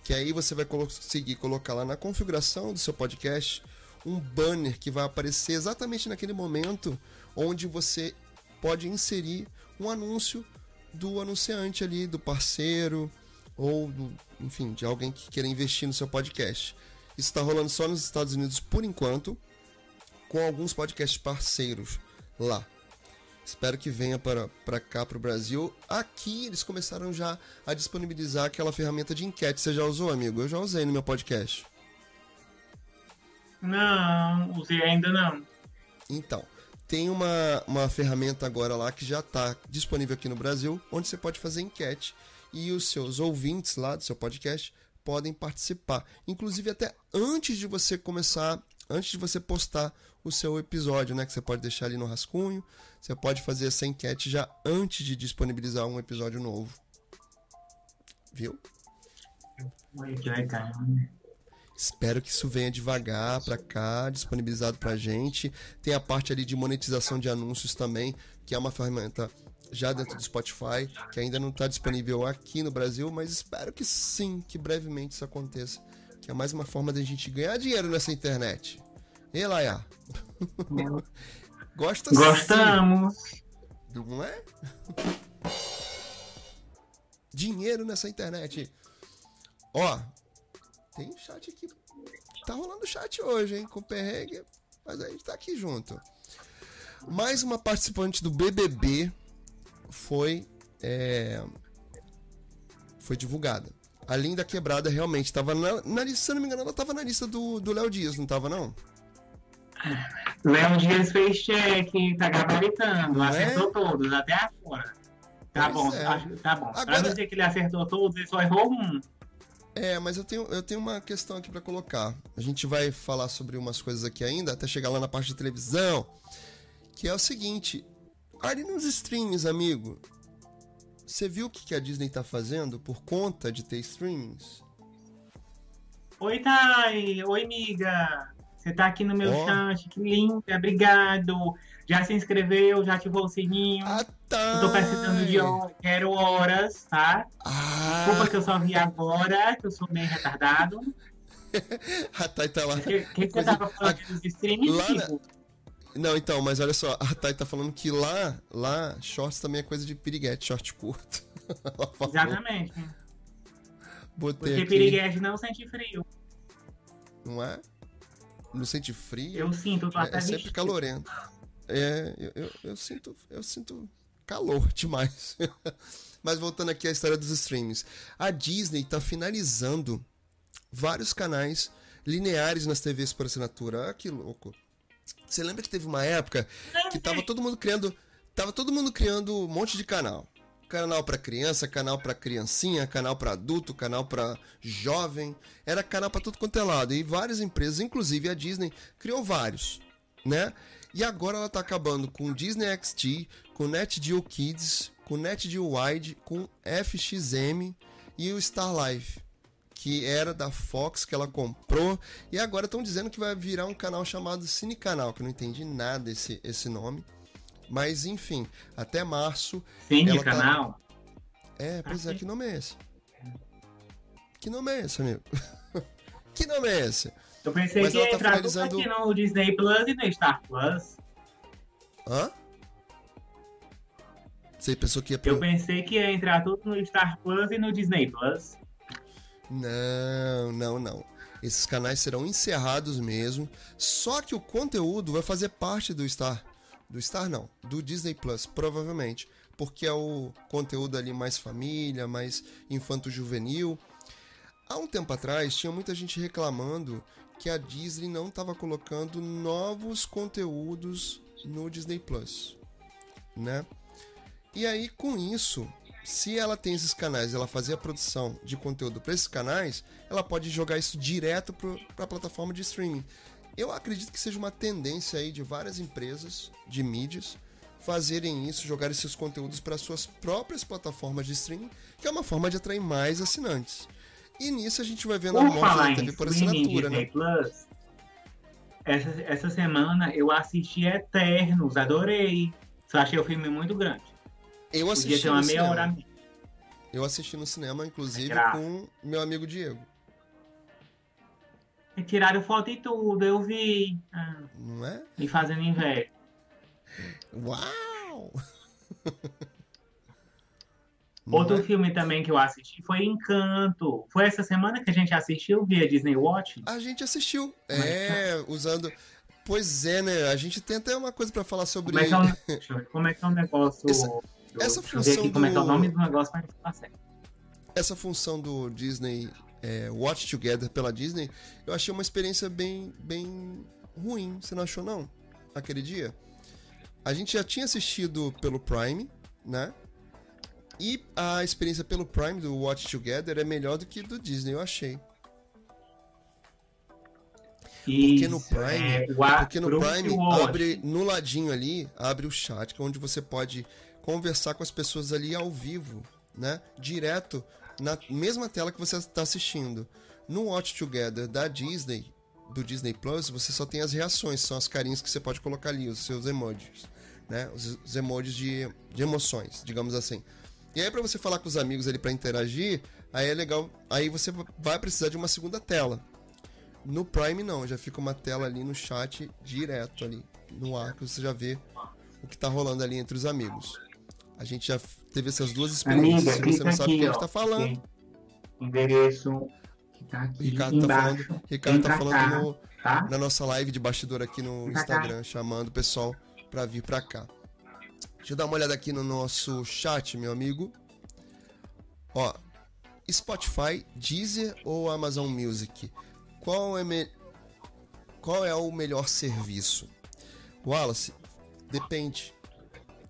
Que aí você vai conseguir colocar lá na configuração do seu podcast um banner que vai aparecer exatamente naquele momento onde você pode inserir um anúncio do anunciante ali, do parceiro ou do, enfim, de alguém que queira investir no seu podcast. Isso está rolando só nos Estados Unidos por enquanto, com alguns podcasts parceiros lá. Espero que venha para, para cá, para o Brasil. Aqui eles começaram já a disponibilizar aquela ferramenta de enquete. Você já usou, amigo? Eu já usei no meu podcast. Não, usei ainda não. Então, tem uma, uma ferramenta agora lá que já está disponível aqui no Brasil, onde você pode fazer enquete e os seus ouvintes lá do seu podcast podem participar. Inclusive até antes de você começar, antes de você postar o seu episódio, né? Que você pode deixar ali no rascunho. Você pode fazer essa enquete já antes de disponibilizar um episódio novo. Viu? Que legal. Espero que isso venha devagar para cá, disponibilizado pra gente. Tem a parte ali de monetização de anúncios também, que é uma ferramenta já dentro do Spotify, que ainda não está disponível aqui no Brasil, mas espero que sim, que brevemente isso aconteça. Que é mais uma forma da gente ganhar dinheiro nessa internet. E Laia? Gosta Gostamos. Sim. Não é? Dinheiro nessa internet. Ó, tem chat aqui. Tá rolando chat hoje, hein? Com perrengue. Mas a gente tá aqui junto. Mais uma participante do BBB foi. É, foi divulgada. A Linda Quebrada realmente estava na, na lista, se eu não me engano, ela estava na lista do Léo Dias, não estava não? Léo Dias fez cheque, tá gabaritando, acertou é? todos, até agora. Tá pois bom, é. tá bom. Agora... Pra dizer que ele acertou todos, ele só errou um. É, mas eu tenho, eu tenho uma questão aqui para colocar. A gente vai falar sobre umas coisas aqui ainda, até chegar lá na parte de televisão. Que é o seguinte: ali nos streams, amigo, você viu o que a Disney tá fazendo por conta de ter streamings? Oi, Thay! Oi, miga! Você tá aqui no meu oh. chat, que linda, obrigado! Já se inscreveu, já ativou o sininho. Ah, tá. Eu tô precisando de horas, quero horas, tá? Ah. Desculpa que eu só vi agora, que eu sou meio retardado. a Thay tá lá. O que, que, que você tava falando a... dos streams, lá na... Não, então, mas olha só, a Thay tá falando que lá, lá, shorts também é coisa de piriguete, short curto. Exatamente. Botei Porque aqui. piriguete não sente frio. Não é? Não sente frio? Eu sinto, tô É, até é sempre vestido. calorento. É, eu, eu, eu sinto, eu sinto calor demais. Mas voltando aqui à história dos streams. A Disney tá finalizando vários canais lineares nas TVs por assinatura. Ah, que louco. Você lembra que teve uma época que tava todo mundo criando, tava todo mundo criando um monte de canal. Canal pra criança, canal pra criancinha, canal pra adulto, canal pra jovem. Era canal pra tudo quanto é lado. E várias empresas, inclusive a Disney, criou vários, né? E agora ela tá acabando com Disney XD, com NetGeo Kids, com NetGeo Wide, com FXM e o Star Life, que era da Fox que ela comprou e agora estão dizendo que vai virar um canal chamado Cine Canal, que eu não entendi nada esse esse nome. Mas enfim, até março ela tá- canal. é, pois é, que nome é esse? Que nome é esse, amigo? que nome é esse? Eu pensei Mas que ia tá entrar tudo finalizando- aqui no Disney Plus e no Star Plus. Hã? Você pensou que ia pro... Eu pensei que ia entrar tudo no Star Plus e no Disney Plus. Não, não, não. Esses canais serão encerrados mesmo. Só que o conteúdo vai fazer parte do Star. Do Star não, do Disney Plus, provavelmente. Porque é o conteúdo ali mais família, mais infanto-juvenil. Há um tempo atrás, tinha muita gente reclamando que a Disney não estava colocando novos conteúdos no Disney Plus, né? E aí, com isso, se ela tem esses canais, ela fazer a produção de conteúdo para esses canais, ela pode jogar isso direto para a plataforma de streaming. Eu acredito que seja uma tendência aí de várias empresas de mídias fazerem isso, jogar esses conteúdos para suas próprias plataformas de streaming, que é uma forma de atrair mais assinantes. E nisso a gente vai vendo a Por morte falar da TV por assinatura, Disney né? Plus, essa, essa semana eu assisti Eternos, adorei. Só achei o filme muito grande. Eu Podia assisti ter uma meia hora a cinema. menos. Eu assisti no cinema, inclusive, É com meu amigo Diego. E Tiraram foto e tudo, eu vi. Ah, Não é? me fazendo inveja. Uau! Outro é? filme também que eu assisti foi Encanto. Foi essa semana que a gente assistiu via Disney Watch? A gente assistiu. Como é É, usando. Pois é, né? A gente tem até uma coisa pra falar sobre. Como é que é o, deixa eu ver, como é, que é o negócio? Essa- do- essa ver aqui função como é que é o do- nome do negócio pra ficar certo. essa função do Disney é, Watch Together pela Disney, eu achei uma experiência bem, bem ruim. Você não achou, não? Aquele dia? A gente já tinha assistido pelo Prime, né? E a experiência pelo Prime do Watch Together é melhor do que do Disney, eu achei. Porque no Prime- é, Porque no Prime abre no ladinho ali, abre o chat, que é onde você pode conversar com as pessoas ali ao vivo, né? Direto na mesma tela que você está assistindo. No Watch Together da Disney, do Disney Plus, você só tem as reações, são as carinhas que você pode colocar ali, os seus emojis, né? Os, os emojis de, de emoções, digamos assim. E aí para você falar com os amigos ali para interagir, aí é legal, aí você vai precisar de uma segunda tela. No Prime não, já fica uma tela ali no chat direto ali no ar que você já vê o que tá rolando ali entre os amigos. A gente já teve essas duas experiências. Amiga, você não sabe o aqui, que a ó. gente tá falando, Tem Endereço que tá aqui Ricardo tá embaixo. falando, Ricardo tá falando cá, no, tá? na nossa live de bastidor aqui no cá. Instagram, chamando o pessoal pra vir pra cá. Deixa eu dar uma olhada aqui no nosso chat, meu amigo. Ó, Spotify, Deezer ou Amazon Music? Qual é, me... Qual é o melhor serviço? Wallace, depende.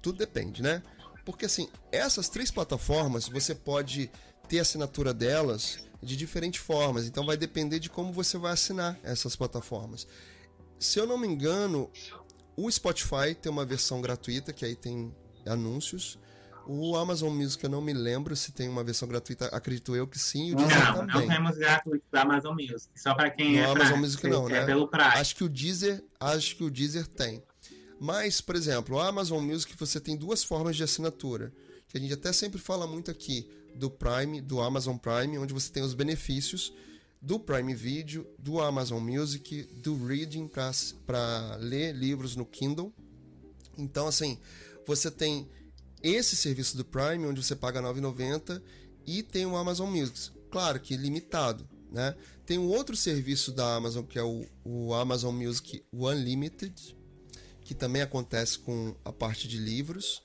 Tudo depende, né? Porque assim, essas três plataformas você pode ter assinatura delas de diferentes formas. Então vai depender de como você vai assinar essas plataformas. Se eu não me engano, o Spotify tem uma versão gratuita que aí tem anúncios. O Amazon Music eu não me lembro se tem uma versão gratuita, acredito eu que sim, Não, não também. temos gratuito da Amazon Music. Só pra quem No é Amazon Prime, Music não, é né? pelo Prime. Acho que o Deezer, acho que o Deezer tem. Mas, por exemplo, o Amazon Music você tem duas formas de assinatura, que a gente até sempre fala muito aqui do Prime, do Amazon Prime, onde você tem os benefícios do Prime Video, do Amazon Music, do Reading para ler livros no Kindle. Então, assim, você tem esse serviço do Prime, onde você paga R$ 9,90, e tem o Amazon Music, claro que limitado, né? Tem um outro serviço da Amazon que é o, o Amazon Music Unlimited, que também acontece com a parte de livros,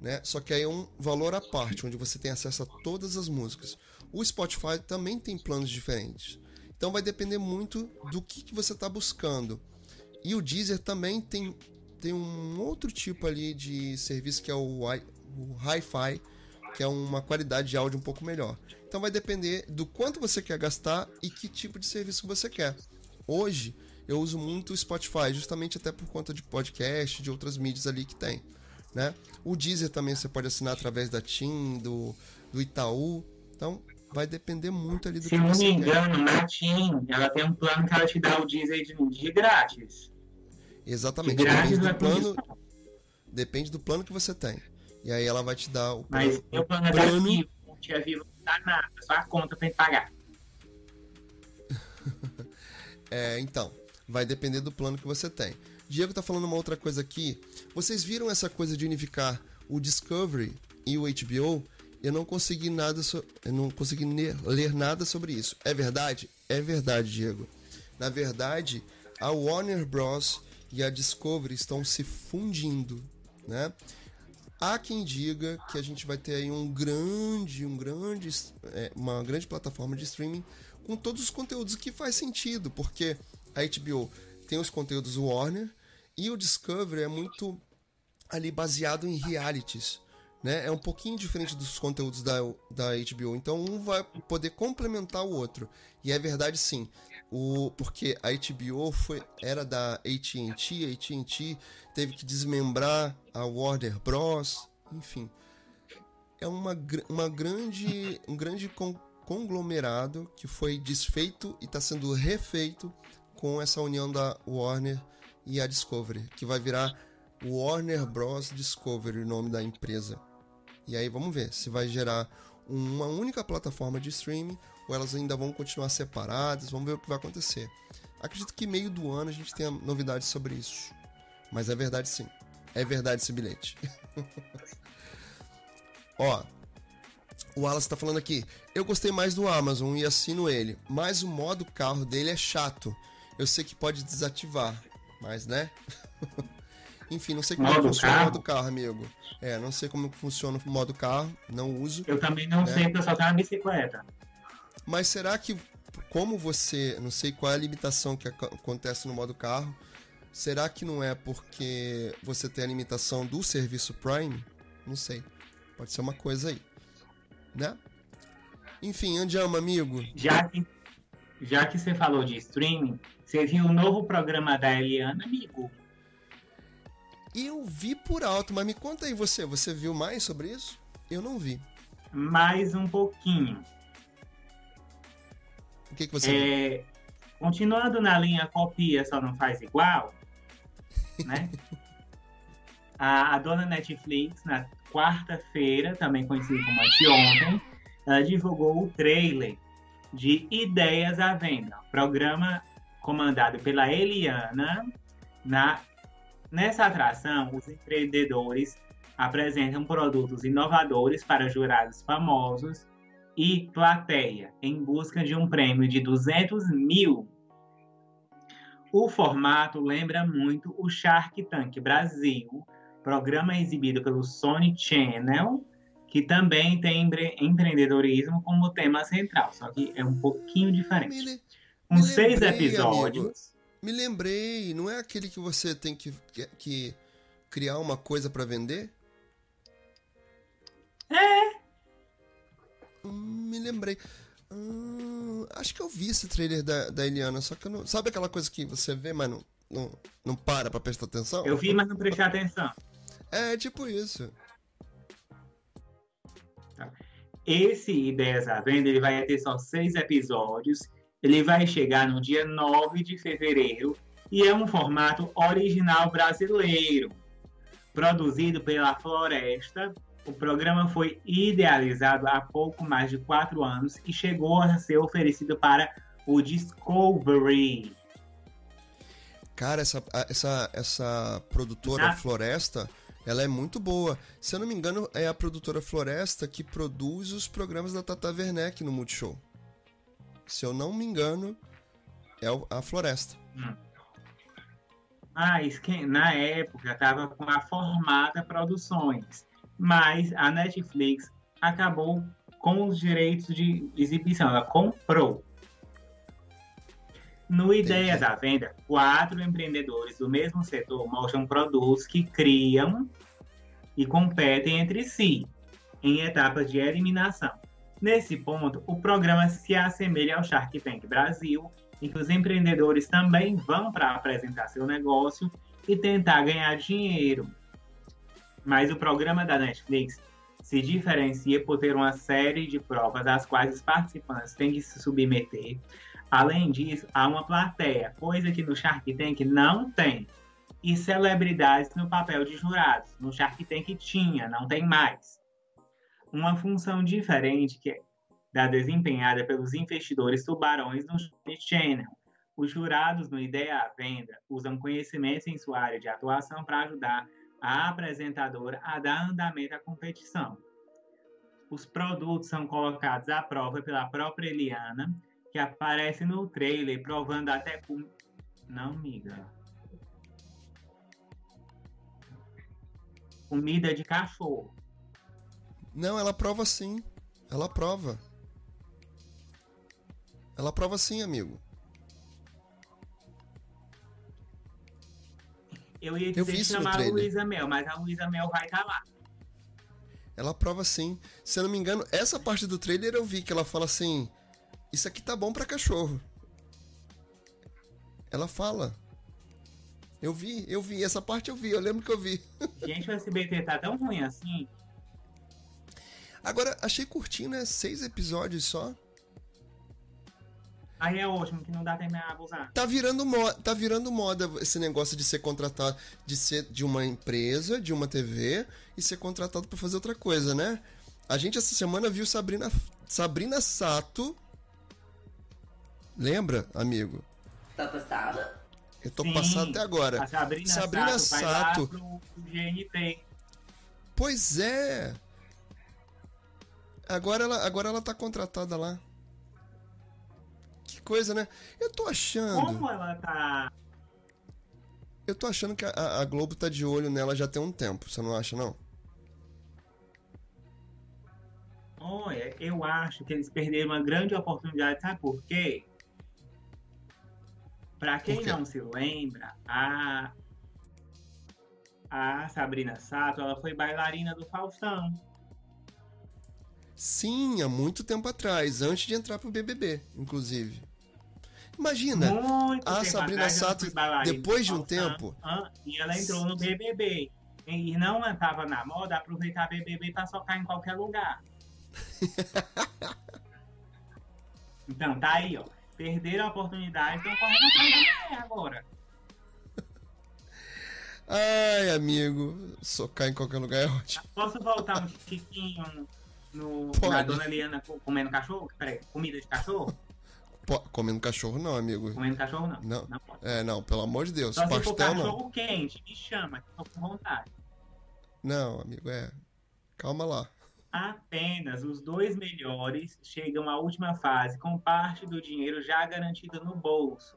né? Só que aí é um valor à parte, onde você tem acesso a todas as músicas. O Spotify também tem planos diferentes. Então vai depender muito do que, que você está buscando. E o Deezer também tem, tem um outro tipo ali de serviço que é o, o Hi-Fi, que é uma qualidade de áudio um pouco melhor. Então vai depender do quanto você quer gastar e que tipo de serviço você quer. Hoje eu uso muito o Spotify, justamente até por conta de podcast, de outras mídias ali que tem. Né? O Deezer também você pode assinar através da TIM, do, do Itaú. Então, vai depender muito ali do Se que não você me quer. engano, na TIM, ela tem um plano que ela te dá o Deezer de, de grátis. Exatamente. De grátis Depende não é do plano, depende do plano que você tem. E aí ela vai te dar o Mas plano. meu plano é plano- da Vivo, não tinha Vivo, não dá nada, só a conta pra gente pagar. É, então, vai depender do plano que você tem. Diego tá falando uma outra coisa aqui. Vocês viram essa coisa de unificar o Discovery e o HBO? Eu não consegui nada, so... eu não consegui ler nada sobre isso. É verdade? É verdade, Diego. Na verdade, a Warner Bros e a Discovery estão se fundindo, né? Há quem diga que a gente vai ter aí um grande, um grande, é, uma grande plataforma de streaming com todos os conteúdos que faz sentido, porque a HBO tem os conteúdos Warner e o Discovery é muito ali baseado em realities, né? É um pouquinho diferente dos conteúdos da, da HBO, então um vai poder complementar o outro. E é verdade sim, o, porque a HBO foi, era da AT&T, a AT&T teve que desmembrar a Warner Bros, enfim. É uma, uma grande, um grande con- conglomerado que foi desfeito e está sendo refeito com essa união da Warner e a Discovery, que vai virar Warner Bros Discovery, o nome da empresa. E aí vamos ver se vai gerar uma única plataforma de streaming ou elas ainda vão continuar separadas. Vamos ver o que vai acontecer. Acredito que meio do ano a gente tenha novidades sobre isso. Mas é verdade sim. É verdade esse bilhete. Ó, o Wallace tá falando aqui. Eu gostei mais do Amazon e assino ele, mas o modo carro dele é chato. Eu sei que pode desativar, mas né? Enfim, não sei como é Modo funciona o carro? modo carro, amigo. É, não sei como funciona o modo carro, não uso. Eu também não É. sei, porque eu só tenho uma bicicleta. Mas será que, como você, não sei qual é a limitação que aco- acontece no modo carro, será que não é porque você tem a limitação do serviço Prime? Não sei. Pode ser uma coisa aí, né? Enfim, Andiamo, amigo. Já que, já que você falou de streaming, você viu o novo programa da Eliana, amigo? Eu vi por alto, mas me conta aí você, você viu mais sobre isso? Eu não vi. Mais um pouquinho. O que, que você viu? É, continuando na linha copia, só não faz igual, né? a, a dona Netflix, na quarta-feira, também conhecida como anteontem, ela divulgou o trailer de Ideias à Venda, programa comandado pela Eliana. Na, nessa atração, os empreendedores apresentam produtos inovadores para jurados famosos e plateia em busca de um prêmio de 200 mil. O formato lembra muito o Shark Tank Brasil, programa exibido pelo Sony Channel, que também tem empre- empreendedorismo como tema central, só que é um pouquinho diferente. Com seis episódios. Me lembrei, não é aquele que você tem que, que, que criar uma coisa pra vender? É, Hum, me lembrei. Hum, acho que eu vi esse trailer da, da Eliana, só que eu não. Sabe aquela coisa que você vê, mas não, não, não para pra prestar atenção? eu vi, mas não prestei atenção. É tipo isso. Esse Ideias à Venda ele vai ter só seis episódios. Ele vai chegar no dia 9 de fevereiro e é um formato original brasileiro. Produzido pela Floresta, o programa foi idealizado há pouco mais de quatro anos e chegou a ser oferecido para o Discovery. Cara, essa, essa, essa produtora Ah. Floresta, ela é muito boa. Se eu não me engano, é a produtora Floresta que produz os programas da Tata Werneck no Multishow. Se eu não me engano, é a Floresta. Hum. Ah, na época estava com a Formada Produções, mas a Netflix acabou com os direitos de exibição, ela comprou. No Ideia da Venda, quatro empreendedores do mesmo setor mostram produtos que criam e competem entre si em etapas de eliminação. Nesse ponto, o programa se assemelha ao Shark Tank Brasil, em que os empreendedores também vão para apresentar seu negócio e tentar ganhar dinheiro. Mas o programa da Netflix se diferencia por ter uma série de provas às quais os participantes têm que se submeter. Além disso, há uma plateia, coisa que no Shark Tank não tem. E celebridades no papel de jurados. No Shark Tank tinha, não tem mais. Uma função diferente que é da desempenhada pelos investidores tubarões no Channel. Os jurados no Ideia à Venda usam conhecimentos em sua área de atuação para ajudar a apresentadora a dar andamento à competição. Os produtos são colocados à prova pela própria Eliana, que aparece no trailer provando até com. Não, miga. Comida de cachorro. Não, ela prova sim. Ela prova. Ela prova sim, amigo. Eu ia dizer eu chamar a Luísa Mel, mas a Luísa Mel vai estar tá lá. Ela prova sim. Se eu não me engano, essa parte do trailer eu vi que ela fala assim: Isso aqui tá bom para cachorro. Ela fala. Eu vi, eu vi. Essa parte eu vi, eu lembro que eu vi. Gente, o SBT tá tão ruim assim. Agora, achei curtinho, né? Seis episódios só. Aí é ótimo, que não dá tempo de abusar. Tá virando, moda, tá virando moda esse negócio de ser contratado, de ser de uma empresa, de uma TV, e ser contratado para fazer outra coisa, né? A gente essa semana viu Sabrina, Sabrina Sato. Lembra, amigo? Tá passada. Eu tô Sim, passado até agora. A Sabrina, Sabrina Sato, Sato. Vai lá pro GNT. Pois é. Agora ela, agora ela tá contratada lá coisa, né? Eu tô achando. Como ela tá. Eu tô achando que a, a Globo tá de olho nela já tem um tempo, você não acha, não? Olha, eu acho que eles perderam uma grande oportunidade, sabe por quê? Pra quem não se lembra, a, a Sabrina Sato, ela foi bailarina do Faustão. Sim, há muito tempo atrás, antes de entrar pro BBB, inclusive. Imagina, Muito a Sabrina Sato, depois de um tempo. e ela entrou no BBB. E não estava na moda aproveitar BBB para socar em qualquer lugar. então, tá aí, ó. Perderam a oportunidade, estão correndo atrás da agora. Ai, amigo, socar em qualquer lugar é ótimo. Posso voltar um tiquinho no, na Dona Eliana comendo cachorro? Peraí, comida de cachorro? comendo cachorro não, amigo. Comendo cachorro não. Não, não É, não, pelo amor de Deus. Só Pastel, se for cachorro não. quente, me chama, que tô com vontade. Não, amigo, é. Calma lá. Apenas os dois melhores chegam à última fase com parte do dinheiro já garantido no bolso.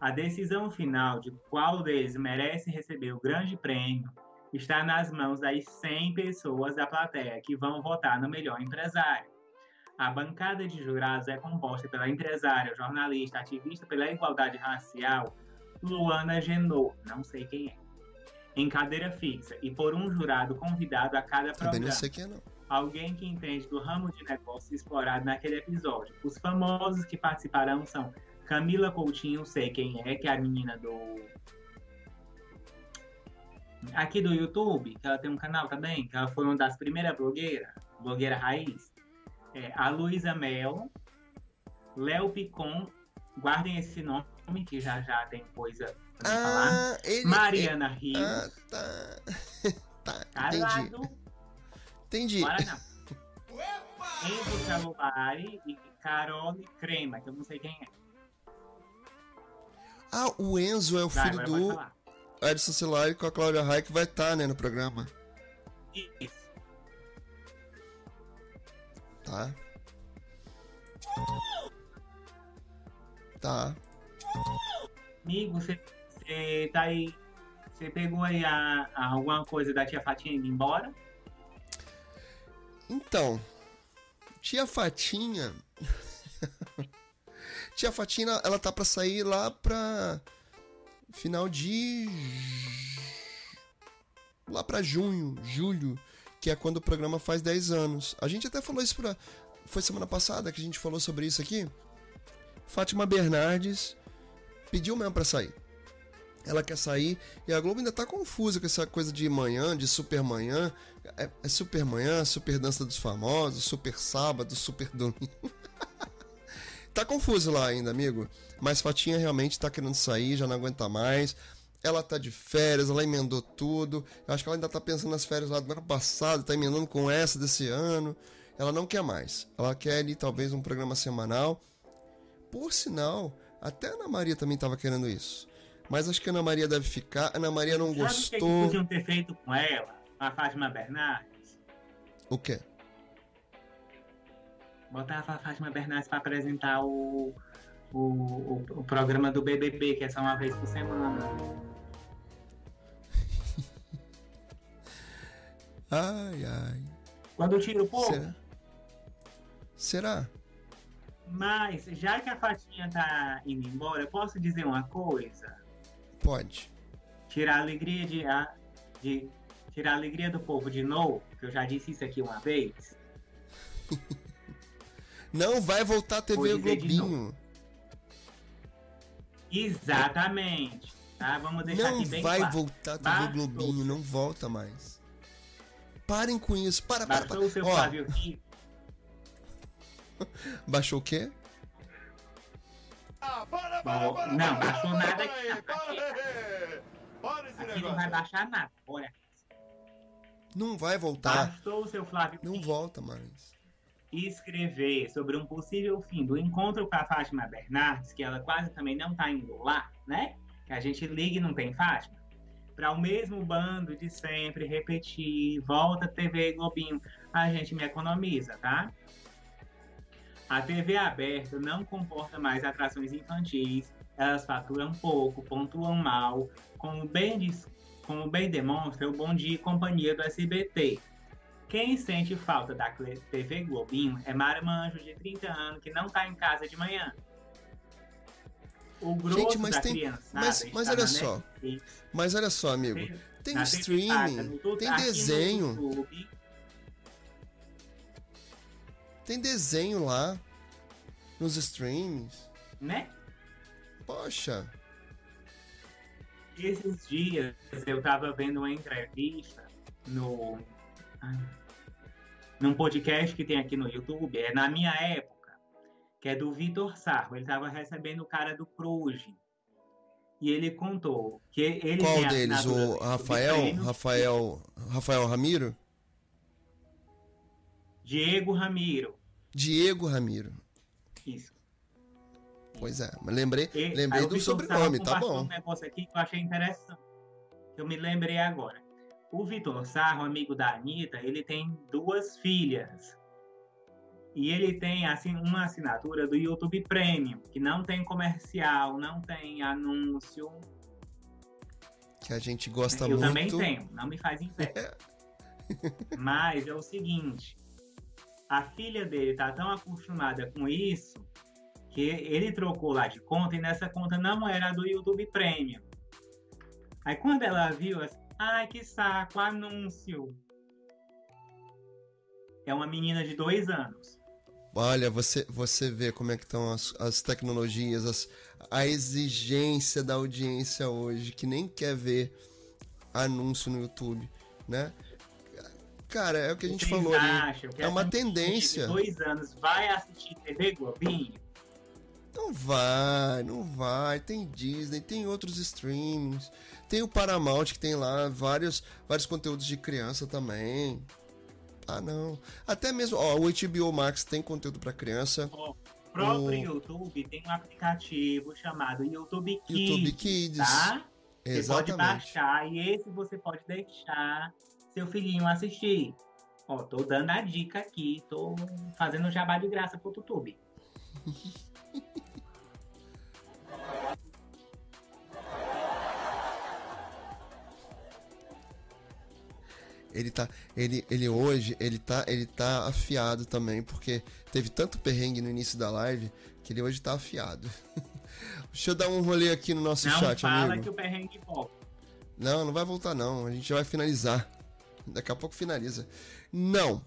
A decisão final de qual deles merece receber o grande prêmio está nas mãos das 100 pessoas da plateia que vão votar no melhor empresário. A bancada de jurados é composta pela empresária, jornalista, ativista pela igualdade racial, Luana Genot, não sei quem é, em cadeira fixa e por um jurado convidado a cada programa. Também não sei quem é, não. Alguém que entende do ramo de negócio explorado naquele episódio. Os famosos que participarão são Camila Coutinho, sei quem é, que é a menina do. Aqui do YouTube, que ela tem um canal também, que ela foi uma das primeiras blogueiras, blogueira raiz é, a Luísa Mel, Léo Picon, guardem esse nome que já já tem coisa pra ah, falar. Ele, Mariana ele, Rios. Ah, tá. tá, entendi. Entendi. Enzo Celulari e Carole Crema, que eu não sei quem é. Ah, o Enzo é o vai, filho do Edson Celulari com a Cláudia Raia vai estar, tá, né, no programa. Isso. tá? Tá. Amigo, você, você tá aí. Você pegou aí a, a alguma coisa da tia Fatinha indo embora? Então, tia Fatinha. tia Fatinha, ela tá pra sair lá pra. Final de. Lá pra junho, julho, que é quando o programa faz 10 anos. A gente até falou isso pra. Foi semana passada que a gente falou sobre isso aqui. Fátima Bernardes pediu mesmo pra sair. Ela quer sair e a Globo ainda tá confusa com essa coisa de manhã, de super manhã. É, é super manhã, super dança dos famosos, super sábado, super domingo. tá confuso lá ainda, amigo. Mas Fatinha realmente tá querendo sair, já não aguenta mais. Ela tá de férias, ela emendou tudo. Eu acho que ela ainda tá pensando nas férias lá do ano passado, tá emendando com essa desse ano. Ela não quer mais. Ela quer ali talvez um programa semanal. Por sinal, até a Ana Maria também tava querendo isso. Mas acho que a Ana Maria deve ficar. A Ana Maria não Sabe o que, que gostou. podiam ter feito com ela, a Fátima Bernardes? O quê? Botava a Fátima Bernardes pra apresentar o, o, o, o programa do BBB, que é só uma vez por semana. Ai, ai. Quando tira o povo. Será? Será? Mas, já que a Fatinha tá indo embora, eu posso dizer uma coisa? Pode. Tirar a alegria de, a- de tirar a alegria do povo de novo, que eu já disse isso aqui uma vez. Não vai voltar a TV de Globinho. Exatamente. Tá? Vamos deixar Não aqui bem vai claro. voltar a TV Bastou. Globinho, não volta mais. Parem com isso. Para, para, para. o seu Ó, Flávio Rico. baixou o quê? Ah, para, Bom, não, baixou nada aqui. aí, para. Para esse Aqui não negócio. vai baixar nada. Olha, Não vai voltar. bastou o seu Flávio Não Rico volta mais. Escrever sobre um possível fim do encontro com a Fátima Bernardes, que ela quase também não tá indo lá, né? Que a gente liga e não tem Fátima. Para o mesmo bando de sempre repetir, volta TV Globinho, a gente me economiza, tá? A TV aberta não comporta mais atrações infantis, elas faturam pouco, pontuam mal, como bem, diz, como bem demonstra o Bom Dia e Companhia do SBT. Quem sente falta da TV Globinho é Marmanjo, de 30 anos, que não tá em casa de manhã. O grosso Gente, mas da tem- criançada mas- está mas olha só, Netflix, Mas olha só, amigo. Tem streaming, tem desenho. Tem desenho lá. Nos streams. né? Poxa. Esses dias eu tava vendo uma entrevista no num podcast que tem aqui no YouTube, é na minha época, que é do Vitor Sarro. Ele tava recebendo o cara do Pruge. E ele contou que ele Qual deles? O Rafael? Rafael. Rafael Ramiro? Diego Ramiro. Diego Ramiro. Isso. Pois é, mas lembrei, E- lembrei do sobrenome, tá bom. um negócio aqui que eu achei interessante. Eu me lembrei agora. O Vitor Sarro, amigo da Anitta, ele tem duas filhas. E ele tem assim uma assinatura do YouTube Premium, que não tem comercial, não tem anúncio. Que a gente gosta eu muito. também tenho, não me faz inveja. Mas é o seguinte, a filha dele tá tão acostumada com isso que ele trocou lá de conta e nessa conta não era do YouTube Premium. Aí quando ela viu, ai que saco, anúncio. É uma menina de dois anos. Olha, você, você vê como é que estão as, as tecnologias, as, a exigência da audiência hoje, que nem quer ver anúncio no YouTube, né? Cara, é o que a gente Vocês falou ali. É uma tendência. De dois anos vai assistir TV Globinho? Não vai, não vai. Tem Disney, tem outros streamings. Tem o Paramount que tem lá vários, vários conteúdos de criança também. Ah, não. Até mesmo, ó, o HBO Max tem conteúdo pra criança. O próprio YouTube tem um aplicativo chamado YouTube Kids. YouTube Kids. Tá? Você pode Exatamente. baixar e esse você pode deixar seu filhinho assistir. Ó, tô dando a dica aqui, tô fazendo jabá de graça pro YouTube. Ele tá. Ele, ele hoje, ele tá, ele tá afiado também, porque teve tanto perrengue no início da live que ele hoje tá afiado. Deixa eu dar um rolê aqui no nosso Não chat, fala amigo. que o perrengue volta. Não, não vai voltar não. A gente vai finalizar. Daqui a pouco finaliza. Não.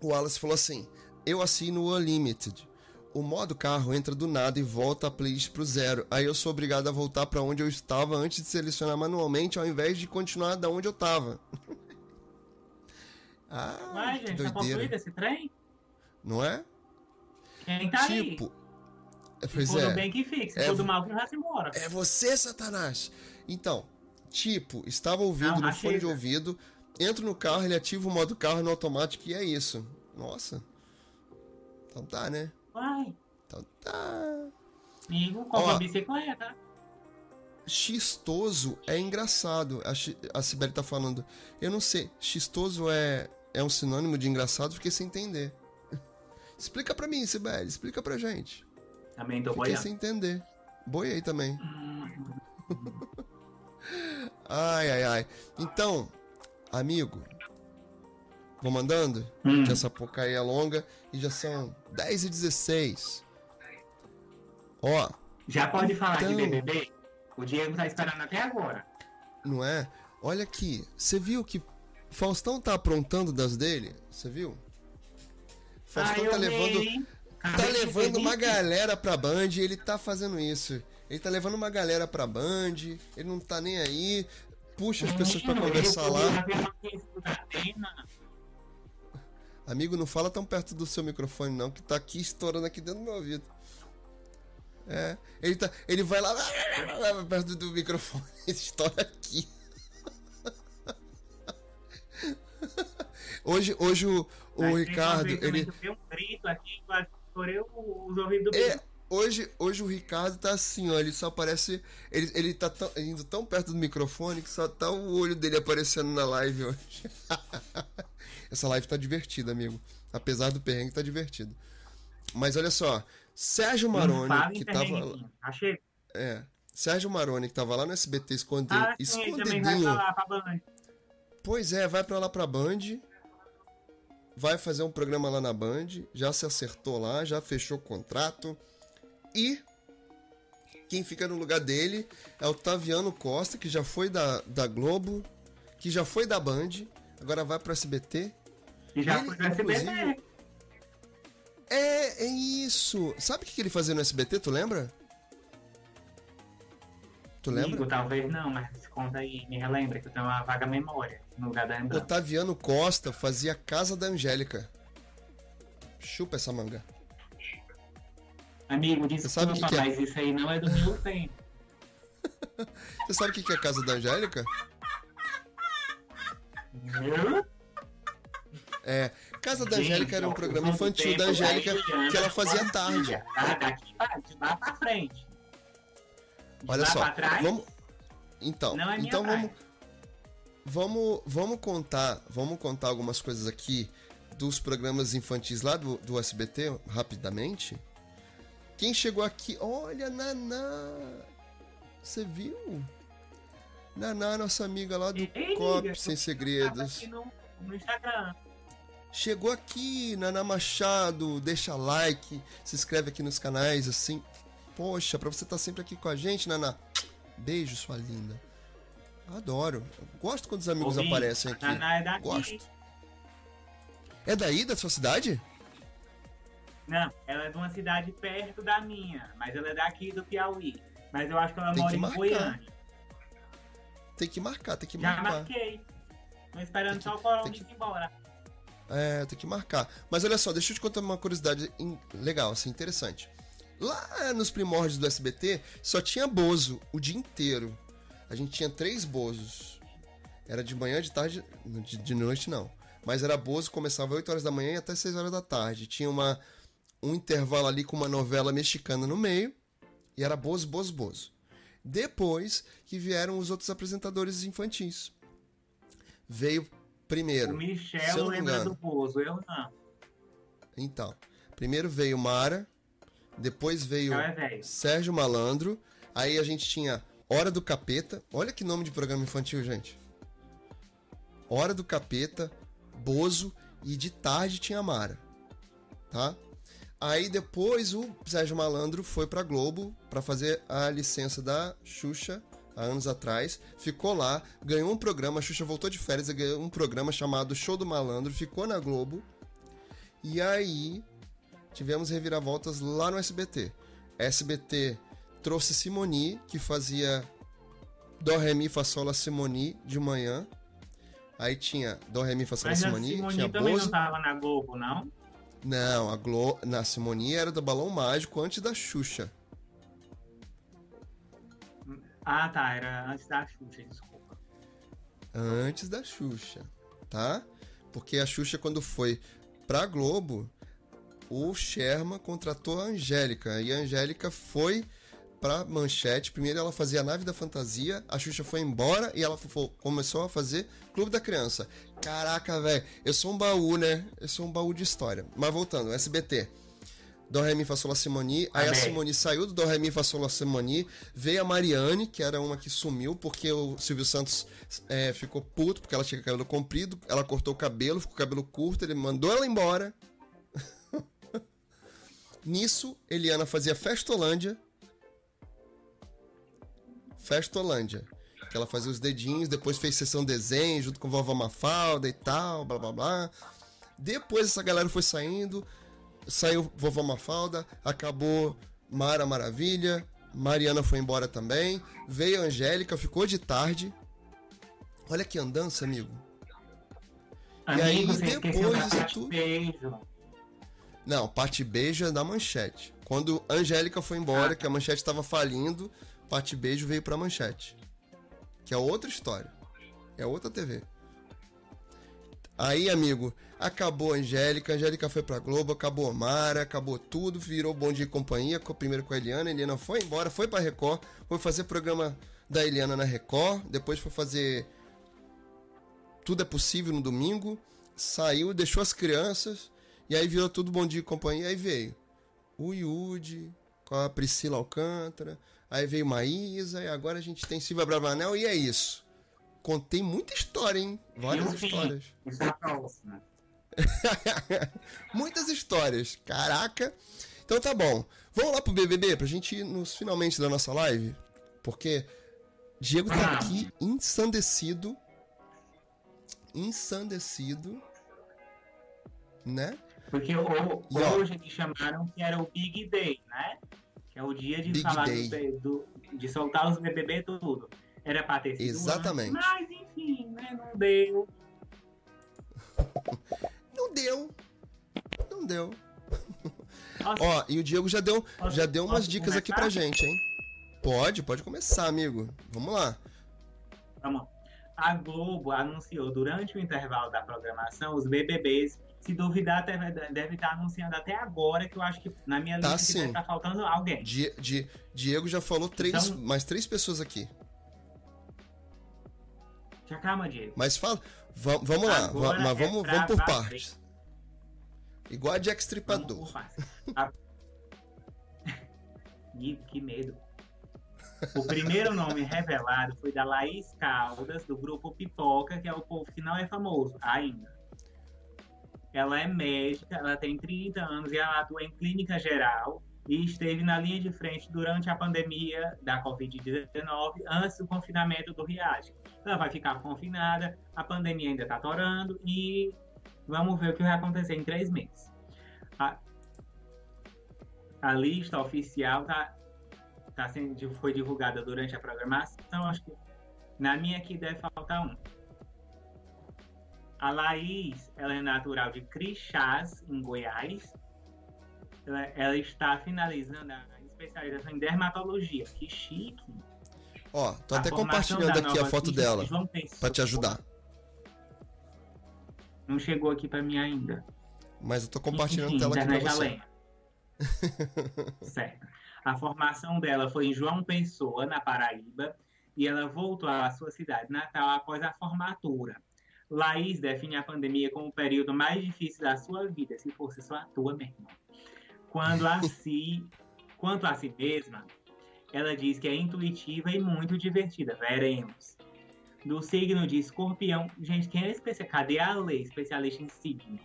O Wallace falou assim: eu assino o Unlimited. O modo carro entra do nada e volta a playlist pro zero. Aí eu sou obrigado a voltar para onde eu estava antes de selecionar manualmente, ao invés de continuar da onde eu tava. ah, gente, tá doideira. possuído esse trem? Não é? Quem tá aí? tipo. Se Pois for do é. bem que se É for do vo- mal que vai se embora. É você, Satanás! Então, tipo, estava ouvindo Não, no fone de ouvido, entro no carro, ele ativa o modo carro no automático e é isso. Nossa. Então tá, né? Vai, Então tá. amigo, compra Ó. a bicicleta. Xistoso é engraçado. A, a Sibeli tá falando. Eu não sei. Xistoso é, é um sinônimo de engraçado? Fiquei sem entender. Explica pra mim, Sibeli. Explica pra gente. Também tô Fiquei boiando. sem entender. Boiei também. Ai, ai, ai. Então, amigo, vou mandando, Hum. que essa porca aí é longa e já são 10 e 16. Ó, Já pode falar de Então. BBB? O Diego tá esperando até agora. não é? Olha aqui, você viu que Faustão tá aprontando das dele? Você viu? Faustão Ah, eu tá levando, tá de levando uma galera pra Band e ele tá fazendo isso. Ele tá levando uma galera pra Band, ele não tá nem aí, puxa as pessoas pra conversar lá. Amigo, não fala tão perto do seu microfone, não, que tá aqui estourando aqui dentro do meu ouvido. É, ele, tá, ele vai lá perto do microfone, estoura aqui. Hoje, hoje o, o Mas Ricardo, ele. que eu dei um grito aqui, quase estourei os ouvidos do É, hoje, hoje o Ricardo tá assim, ó, ele só aparece. Ele, ele tá tão- indo tão perto do microfone que só tá o olho dele aparecendo na live hoje. Essa live tá divertida, amigo. Apesar do perrengue, tá divertido. Mas olha só, Sérgio Maroni, que tava. Achei. É. Sérgio Maroni, que tava lá no SBT esconde, Ah, sim, ele também vai escondidinho. falar pra Band. Pois é, vai pra lá pra Band. Vai fazer um programa lá na Band. Já se acertou lá, já fechou o contrato. E quem fica no lugar dele é o Taviano Costa, que já foi da, da Globo, que já foi da Band, agora vai pro SBT. E já Ele, foi no SBT. É, é isso. Sabe o que que ele fazia no SBT, tu lembra? Tu lembra? Amigo, talvez não, mas conta aí, me relembra que eu tenho uma vaga memória no lugar da lembrança. Otaviano Costa fazia Casa da Angélica. Chupa essa manga. Amigo, sabe desculpa, o que que é? mas isso aí não é do meu tempo. Você sabe o que é Casa da Angélica? Hã? É, Casa da Gente, Angélica era um programa infantil da Angélica que ela fazia tarde. Daqui pra, de lá pra frente. Olha só, vamos. Então, é então praia. vamos, vamos, vamos contar, vamos contar algumas coisas aqui dos programas infantis lá do, do SBT rapidamente. Quem chegou aqui, olha, Naná, você viu? Naná, nossa amiga lá do Ei, COP Sem Segredos. aqui no, no Instagram. Chegou aqui, Naná Machado, deixa like, se inscreve aqui nos canais, assim. Poxa, pra você estar sempre aqui com a gente, Naná. Beijo, sua linda. Adoro. Eu gosto quando os amigos Ouvi, aparecem aqui. Naná é daqui. Gosto. É daí, da sua cidade? Não, ela é de uma cidade perto da minha, mas ela é daqui do Piauí. Mas eu acho que ela Tem mora que em. Goiânia. Tem que marcar, tem que Já marcar. marquei. Tô esperando que- só o tem que- ir embora. É, tem que marcar. Mas olha só, deixa eu te contar uma curiosidade legal, assim, interessante. Lá nos primórdios do SBT, só tinha Bozo o dia inteiro. A gente tinha três Bozos. Era de manhã, de tarde, de, de noite não. Mas era Bozo, começava 8 horas da manhã e até 6 horas da tarde. Tinha uma, um intervalo ali com uma novela mexicana no meio. E era Bozo, Bozo, Bozo. Depois que vieram os outros apresentadores infantis. Veio primeiro. O Michel lembra engano. do Bozo, eu não. Então, primeiro veio Mara, depois veio Michel é. Sérgio Malandro, aí a gente tinha Hora do Capeta. Olha que nome de programa infantil, gente. Hora do Capeta, Bozo e de tarde tinha Mara. Tá? Aí depois o Sérgio Malandro foi pra Globo para fazer a licença da Xuxa há anos atrás, ficou lá, ganhou um programa, a Xuxa voltou de férias e ganhou um programa chamado Show do Malandro, ficou na Globo. E aí tivemos reviravoltas lá no SBT. SBT trouxe Simoni, que fazia Dó, Ré, Mi, Fá, Sol, Simoni de manhã. Aí tinha Dó, Ré, Mi, Fá, Sol, Simoni, Simone tinha também Bozo. não tava na Globo, não? Não, a Glo... na Simoni era do Balão Mágico antes da Xuxa. Ah, tá, era antes da Xuxa, desculpa. Antes da Xuxa, tá? Porque a Xuxa, quando foi pra Globo, o Sherman contratou a Angélica. E a Angélica foi pra Manchete. Primeiro ela fazia a Nave da Fantasia, a Xuxa foi embora e ela começou a fazer Clube da Criança. Caraca, velho, eu sou um baú, né? Eu sou um baú de história. Mas voltando, SBT. Dó, Ré, Mi, Fá, Sol, Lá, Simoni. Aí a. Simoni saiu do Dó, Ré, Mi, Fá, Sol, Lá, Simoni. Veio a Mariane, que era uma que sumiu, porque o Silvio Santos é, ficou puto, porque ela tinha cabelo comprido. Ela cortou o cabelo, ficou o cabelo curto, ele mandou ela embora. Nisso, Eliana fazia Festolândia. Festolândia. Que ela fazia os dedinhos, depois fez sessão desenho junto com vovó Mafalda e tal, blá blá blá. Depois essa galera foi saindo, saiu vovó Mafalda, acabou Mara Maravilha, Mariana foi embora também, veio a Angélica, ficou de tarde. Olha que andança, amigo. E aí, Amigo, você esqueceu depois disso tudo- Beijo. Não, Pati Beijo é da Manchete. Quando Angélica foi embora, Ah. que a Manchete estava falindo, Pati Beijo veio pra Manchete. Que é outra história. É outra TV. Aí, amigo, acabou a Angélica, a Angélica foi pra Globo, acabou a Mara, acabou tudo, virou Bom Dia e Companhia, co- primeiro com a Eliana, a Eliana foi embora, foi pra Record, foi fazer programa da Eliana na Record, depois foi fazer Tudo é Possível no domingo, saiu, deixou as crianças, e aí virou tudo Bom Dia e Companhia, aí veio o Yudi, com a Priscila Alcântara, aí veio Maísa, e agora a gente tem Silvia Bravanel, e é isso. Contei muita história, hein? Várias histórias. É próxima. Muitas histórias. Caraca. Então tá bom. Vamos lá pro BBB pra gente ir nos finalmente da nossa live. Porque Diego tá Ah. aqui ensandecido. Ensandecido. Né? Porque o- ó, hoje me chamaram que era o Big Day, né? Que é o dia de Big falar do- de soltar os BBB tudo. Era pra ter sido Exatamente. antes, mas enfim, né? Não deu. Não deu. Não deu. Nossa, Ó, e o Diego já deu, Posso- já deu umas dicas aqui começar? pra gente, hein? Pode, pode começar, amigo. Vamos lá. Vamos lá. A Globo anunciou durante o intervalo da programação os BBBs. Se duvidar, deve, estar anunciando até agora, que eu acho que na minha Tá lista que deve estar faltando alguém. Di- Di- Diego já falou três, Então- mais três pessoas aqui. Já calma, Diego. Mas fala. va- vamos lá, va- mas é vamos, vamos por valer. partes. Igual a Jack Stripador. A- Gui, que medo. O primeiro nome revelado foi da Laís Caldas, do grupo Pipoca, que é o povo que não é famoso ainda. Ela é médica, ela tem 30 anos e ela atua em clínica geral e esteve na linha de frente durante a pandemia da Covid-19, antes do confinamento do Riad. Ela vai ficar confinada, a pandemia ainda está atorando e vamos ver o que vai acontecer em três meses. A, a lista oficial tá, tá sendo, foi divulgada durante a programação. Acho que na minha aqui deve faltar um. A Laís, ela é natural de Crixás, em Goiás. Ela, ela está finalizando a especialização em dermatologia. Que chique. Ó, tô A até compartilhando aqui a foto dela pra te ajudar. Não chegou aqui pra mim ainda. Mas eu tô compartilhando Enfim, tela aqui pra você. certo. A formação dela foi em João Pessoa, na Paraíba, e ela voltou à sua cidade natal após a formatura. Laís define a pandemia como o período mais difícil da sua vida, se fosse só a tua mesmo. Quando a si, quanto a si mesma, ela diz que é intuitiva e muito divertida. Veremos. do signo de escorpião. Gente, quem é especialista? Cadê a lei? Especialista em signo.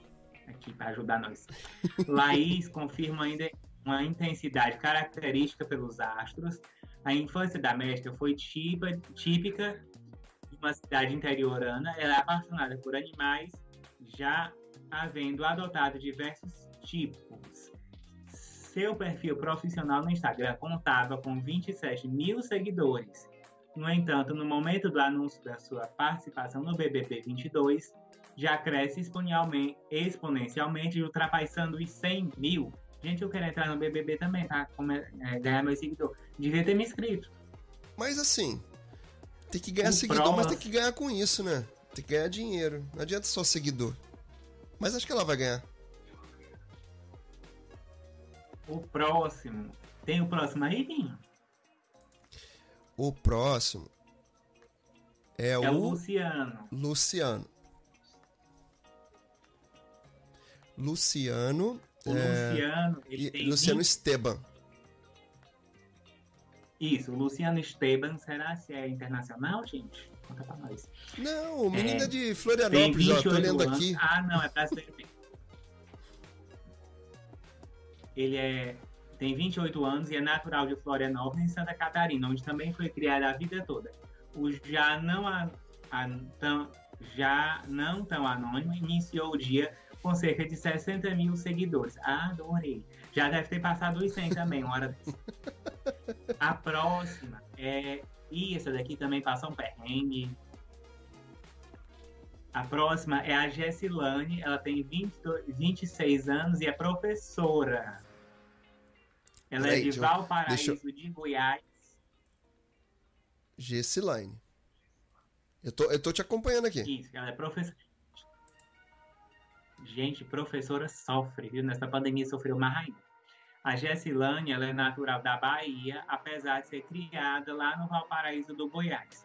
Aqui para ajudar nós. Laís confirma ainda uma intensidade característica pelos astros. A infância da mestra foi típica, típica uma cidade interiorana. Ela é apaixonada por animais, já havendo adotado diversos tipos. Seu perfil profissional no Instagram contava com 27 mil seguidores. No entanto, no momento do anúncio da sua participação no BBB 22, já cresce exponencialmente, ultrapassando os 100 mil. Gente, eu quero entrar no BBB também, tá? Como é, é, ganhar meu seguidor. Devia ter me inscrito. Mas assim, tem que ganhar seguidor, mas tem que ganhar com isso, né? Tem que ganhar dinheiro. Não adianta só seguidor. Mas acho que ela vai ganhar. O próximo. Tem o próximo aí, Dinho? O próximo é, É o o Luciano. Luciano. Luciano. O é, Luciano, ele tem Luciano 20 Esteban. Isso, Luciano Esteban, será se é internacional, gente? Conta pra nós. Não, o menino É, é, de Florianópolis, ó. 28 Tô lendo anos. aqui. Ah, não, é brasileiro mesmo. Ele é, tem 28 anos e é natural de Florianópolis, em Santa Catarina, onde também foi criado a vida toda. O já não, a, a- tão, já não tão anônimo iniciou o dia com cerca de 60 mil seguidores. Ah, adorei. Já deve ter passado os 100 também, uma hora dessa. A próxima é. E essa daqui também passou um perrengue. A próxima é a Gessilane, ela tem 22, 26 anos e é professora. Ela Peraí, é de eu- Valparaíso deixa de Goiás. Gessilane. Eu tô, eu tô te acompanhando aqui. Isso, ela é professora. Gente, professora sofre, viu? Nessa pandemia sofreu mais ainda. A Gessilane, ela é natural da Bahia, apesar de ser criada lá no Valparaíso do Goiás.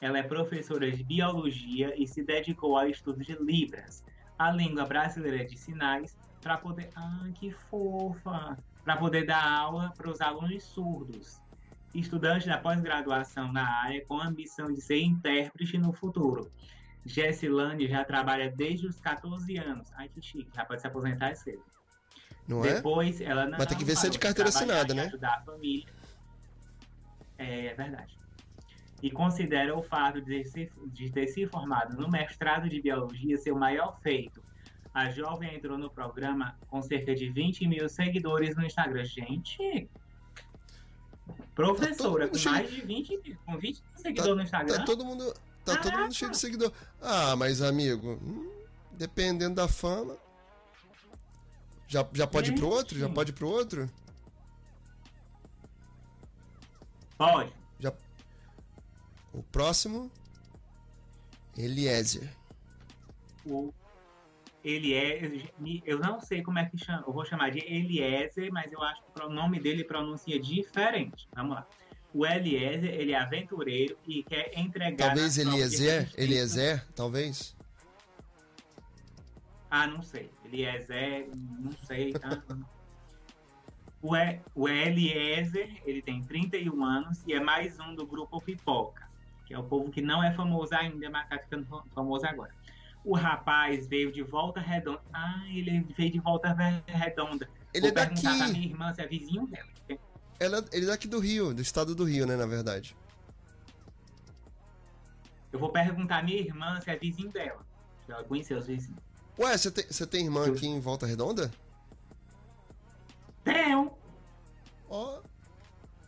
Ela é professora de biologia e se dedicou ao estudo de Libras, a língua brasileira de sinais, para poder. Ah, que fofa! Para poder dar aula para os alunos surdos. Estudante da pós-graduação na área com a ambição de ser intérprete no futuro. Gessilane já trabalha desde os 14 anos. Ai, que chique, já pode se aposentar cedo. Não é? Depois, ela não. Mas tem que ver se é de carteira assinada, né? Ajudar a família. É, é verdade. E considera o fato de ter, se, de ter se formado no mestrado de biologia seu maior feito. A jovem entrou no programa com cerca de 20 mil seguidores no Instagram. Gente! Professora, mundo com cheio- mais de 20 mil, com 20 mil seguidores no Instagram. Tá todo mundo. Tá todo mundo cheio de seguidor. Ah, mas amigo, hum, dependendo da fama. Já, já pode ir pro outro? Já pode ir pro outro? Pode. Já... O próximo. Eliezer. o ele é eu não sei como é que chama eu vou chamar de Eliezer mas eu acho que o nome dele pronuncia diferente vamos lá o Eliezer ele é aventureiro e quer entregar Talvez Eliezer? Eliezer? Talvez? Ah não sei Eliezer não sei tá? o, e, o Eliezer ele tem 31 anos e é mais um do grupo Pipoca que é o povo que não é famoso ainda mas tá ficando fa- famoso agora o rapaz veio de volta redonda. Ah, ele veio de volta redonda. Ele Vou é daqui. perguntar pra minha irmã se é vizinho dela. Ela, ele é daqui do Rio, do estado do Rio, né, na verdade. Eu vou perguntar à minha irmã se é vizinho dela. Ela conheceu os vizinhos. Ué, você tem, você tem irmã aqui em Volta Redonda? Tenho! Ó.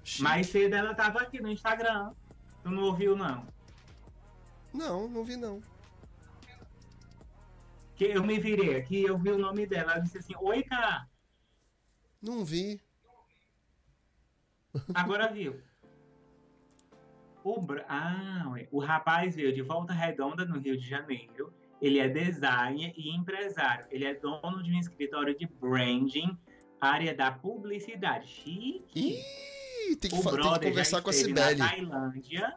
chique. Mais cedo ela tava aqui no Instagram. Tu não ouviu, não? Não, não vi não. Que eu me virei aqui eu vi o nome dela. Ela disse assim: Oi, cara. Não vi. Agora viu. O, ah, o rapaz veio de Volta Redonda, no Rio de Janeiro. Ele é designer e empresário. Ele é dono de um escritório de branding, área da publicidade. Chique. Ih, tem que, fa- tem que conversar com a Cibele. na Tailândia.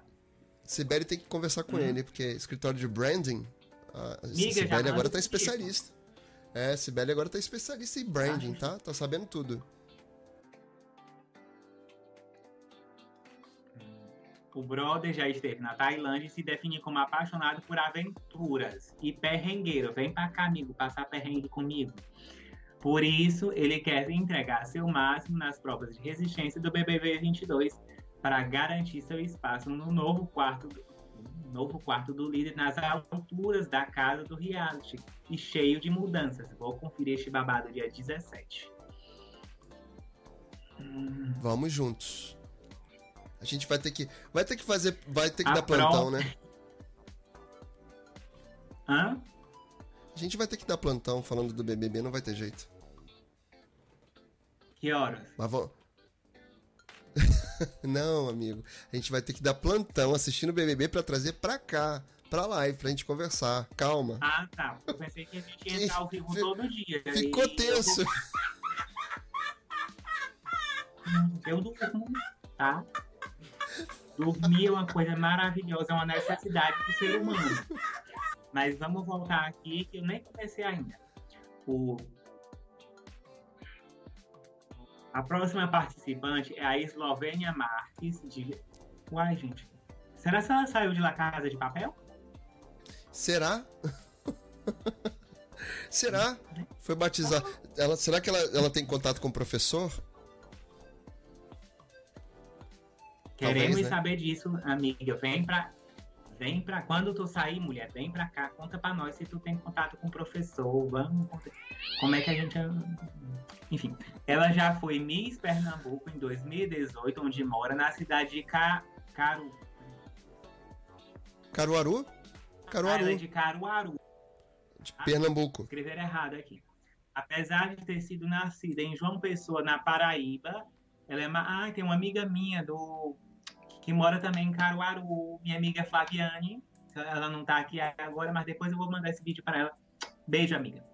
Sibeli tem que conversar com Hum. ele, porque escritório de branding. A Miga, já Sibeli agora tá tipo. especialista. É, Sibeli agora tá especialista em branding, tá? Tá sabendo tudo. O brother já esteve na Tailândia e se define como apaixonado por aventuras e perrengueiro. Vem pra cá, amigo, passar perrengue comigo. Por isso, ele quer entregar seu máximo nas provas de resistência do BBB 22 para garantir seu espaço no novo quarto do, novo quarto do líder nas alturas da casa do reality e cheio de mudanças. Vou conferir este babado dia 17. Vamos juntos. A gente vai ter que vai ter que fazer, vai ter que A dar plantão, né? Hã? A gente vai ter que dar plantão falando do BBB, não vai ter jeito. Que horas? Mas vamos. não, amigo. A gente vai ter que dar plantão assistindo o BBB pra trazer pra cá, pra live, pra gente conversar. Calma. Ah, tá. Eu pensei que a gente ia estar ao vivo todo dia. Ficou E tenso. Eu, eu durmo, tá? Dormir é uma coisa maravilhosa, é uma necessidade do ser humano. Mas vamos voltar aqui, que eu nem comecei ainda. O... A próxima participante é a Eslovênia Marques de. Uai, gente. Será que ela saiu de La Casa de Papel? Será? será? Foi batizar. Ela, será que ela, ela tem contato com o professor? Queremos Talvez, né? saber disso, amiga. Vem pra. Vem pra. Quando tu sair, mulher, vem pra cá, conta pra nós se tu tem contato com o professor. Vamos. Como é que a gente. Enfim. Ela já foi Miss Pernambuco em 2018, onde mora na cidade de Ca... Caru. Caruaru? Ela é Caruaru, de Caruaru. de Pernambuco. Escrever errado aqui. Apesar de ter sido nascida em João Pessoa, na Paraíba, ela é uma. Ah, tem uma amiga minha do que mora também em Caruaru, minha amiga Flaviane. Ela não tá aqui agora, mas depois eu vou mandar esse vídeo para ela. Beijo, amiga.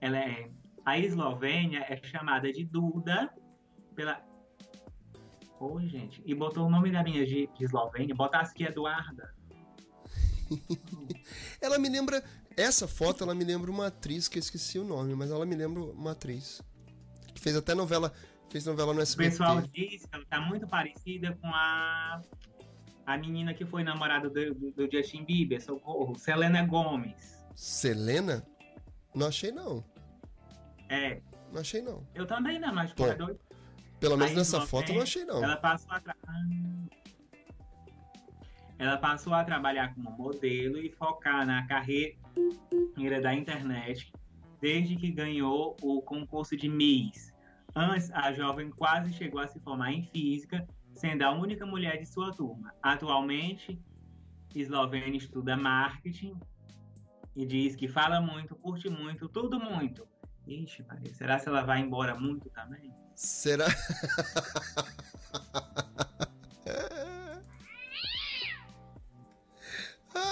Ela é. A Eslovênia é chamada de Duda pela. Oi, gente. E botou o nome da minha de, de Eslovênia, botasse que é Eduarda. Ela me lembra. Essa foto ela me lembra uma atriz que eu esqueci o nome, mas ela me lembra uma atriz. Que fez até novela. Fez novela no O SBT. pessoal diz que ela tá muito parecida com a, a menina que foi namorada do, do, Justin Bieber, socorro, Selena Gomes. Selena? Não achei não. É, Não achei não. eu também não, mas Bom, doido. Pelo menos Aí, nessa foto eu não achei não. Ela passou a Ah. Ela passou a trabalhar como modelo e focar na carreira da internet desde que ganhou o concurso de Miss. Antes, a jovem quase chegou a se formar em física, sendo a única mulher de sua turma. Atualmente, Eslovênia estuda marketing e diz que fala muito, curte muito, tudo muito. Ixi, Maria, será que ela vai embora muito também? Será?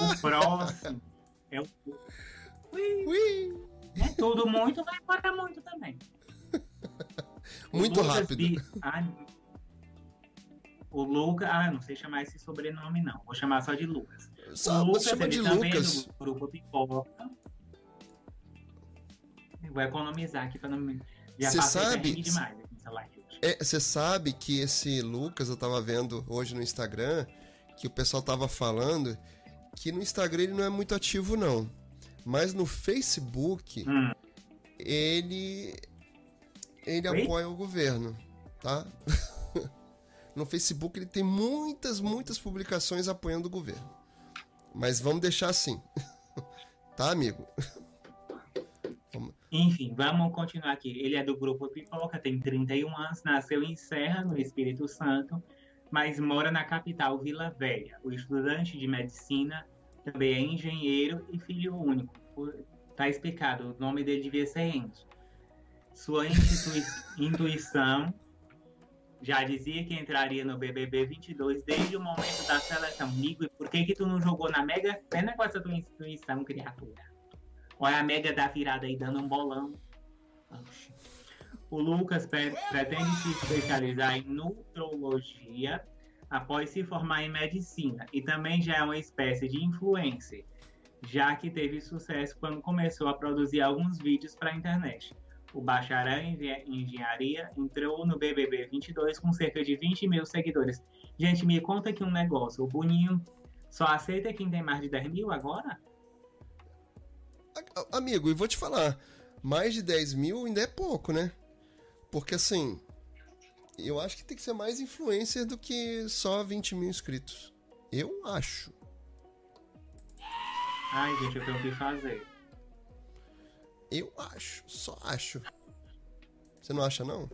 O próximo é o. Ui, Ui, é tudo muito, vai embora muito também. Muito Lucas rápido. Ai, o Lucas. Ah, não sei chamar esse sobrenome, não. Vou chamar só de Lucas. Só o você chama ele de também Lucas. é do grupo Pipoca. Vou economizar aqui pra não me. Já Cê sabe- demais aqui hoje. É, Você sabe que esse Lucas, eu tava vendo hoje no Instagram, que o pessoal tava falando que no Instagram ele não é muito ativo, não. Mas no Facebook, Hum, ele. Ele Oi? apoia o governo, tá? no Facebook ele tem muitas, muitas publicações apoiando o governo. Mas vamos deixar assim. tá, amigo? Enfim, vamos continuar aqui. Ele é do grupo Pipoca, tem 31 anos, nasceu em Serra, no Espírito Santo, mas mora na capital Vila Velha. O estudante de medicina também é engenheiro e filho único. Tá explicado, o nome dele devia ser Enzo. Sua intuição já dizia que entraria no BBB 22 desde o momento da seleção. Amigo, e por que que tu não jogou na Mega Sena com essa tua intuição, criatura? Olha a Mega da virada aí dando um bolão. O Lucas pre- pretende se especializar em nutrologia após se formar em medicina e também já é uma espécie de influencer, já que teve sucesso quando começou a produzir alguns vídeos para a internet. O bacharel em engenharia entrou no BBB 22 com cerca de 20 mil seguidores. Gente, me conta aqui um negócio. O Boninho só aceita quem tem mais de 10 mil agora? Amigo, e vou te falar, mais de 10 mil ainda é pouco, né? Porque assim, eu acho que tem que ser mais influencer do que só 20 mil inscritos. Eu acho. Ai, gente, eu tenho o que fazer. Eu acho, só acho. Você não acha, não?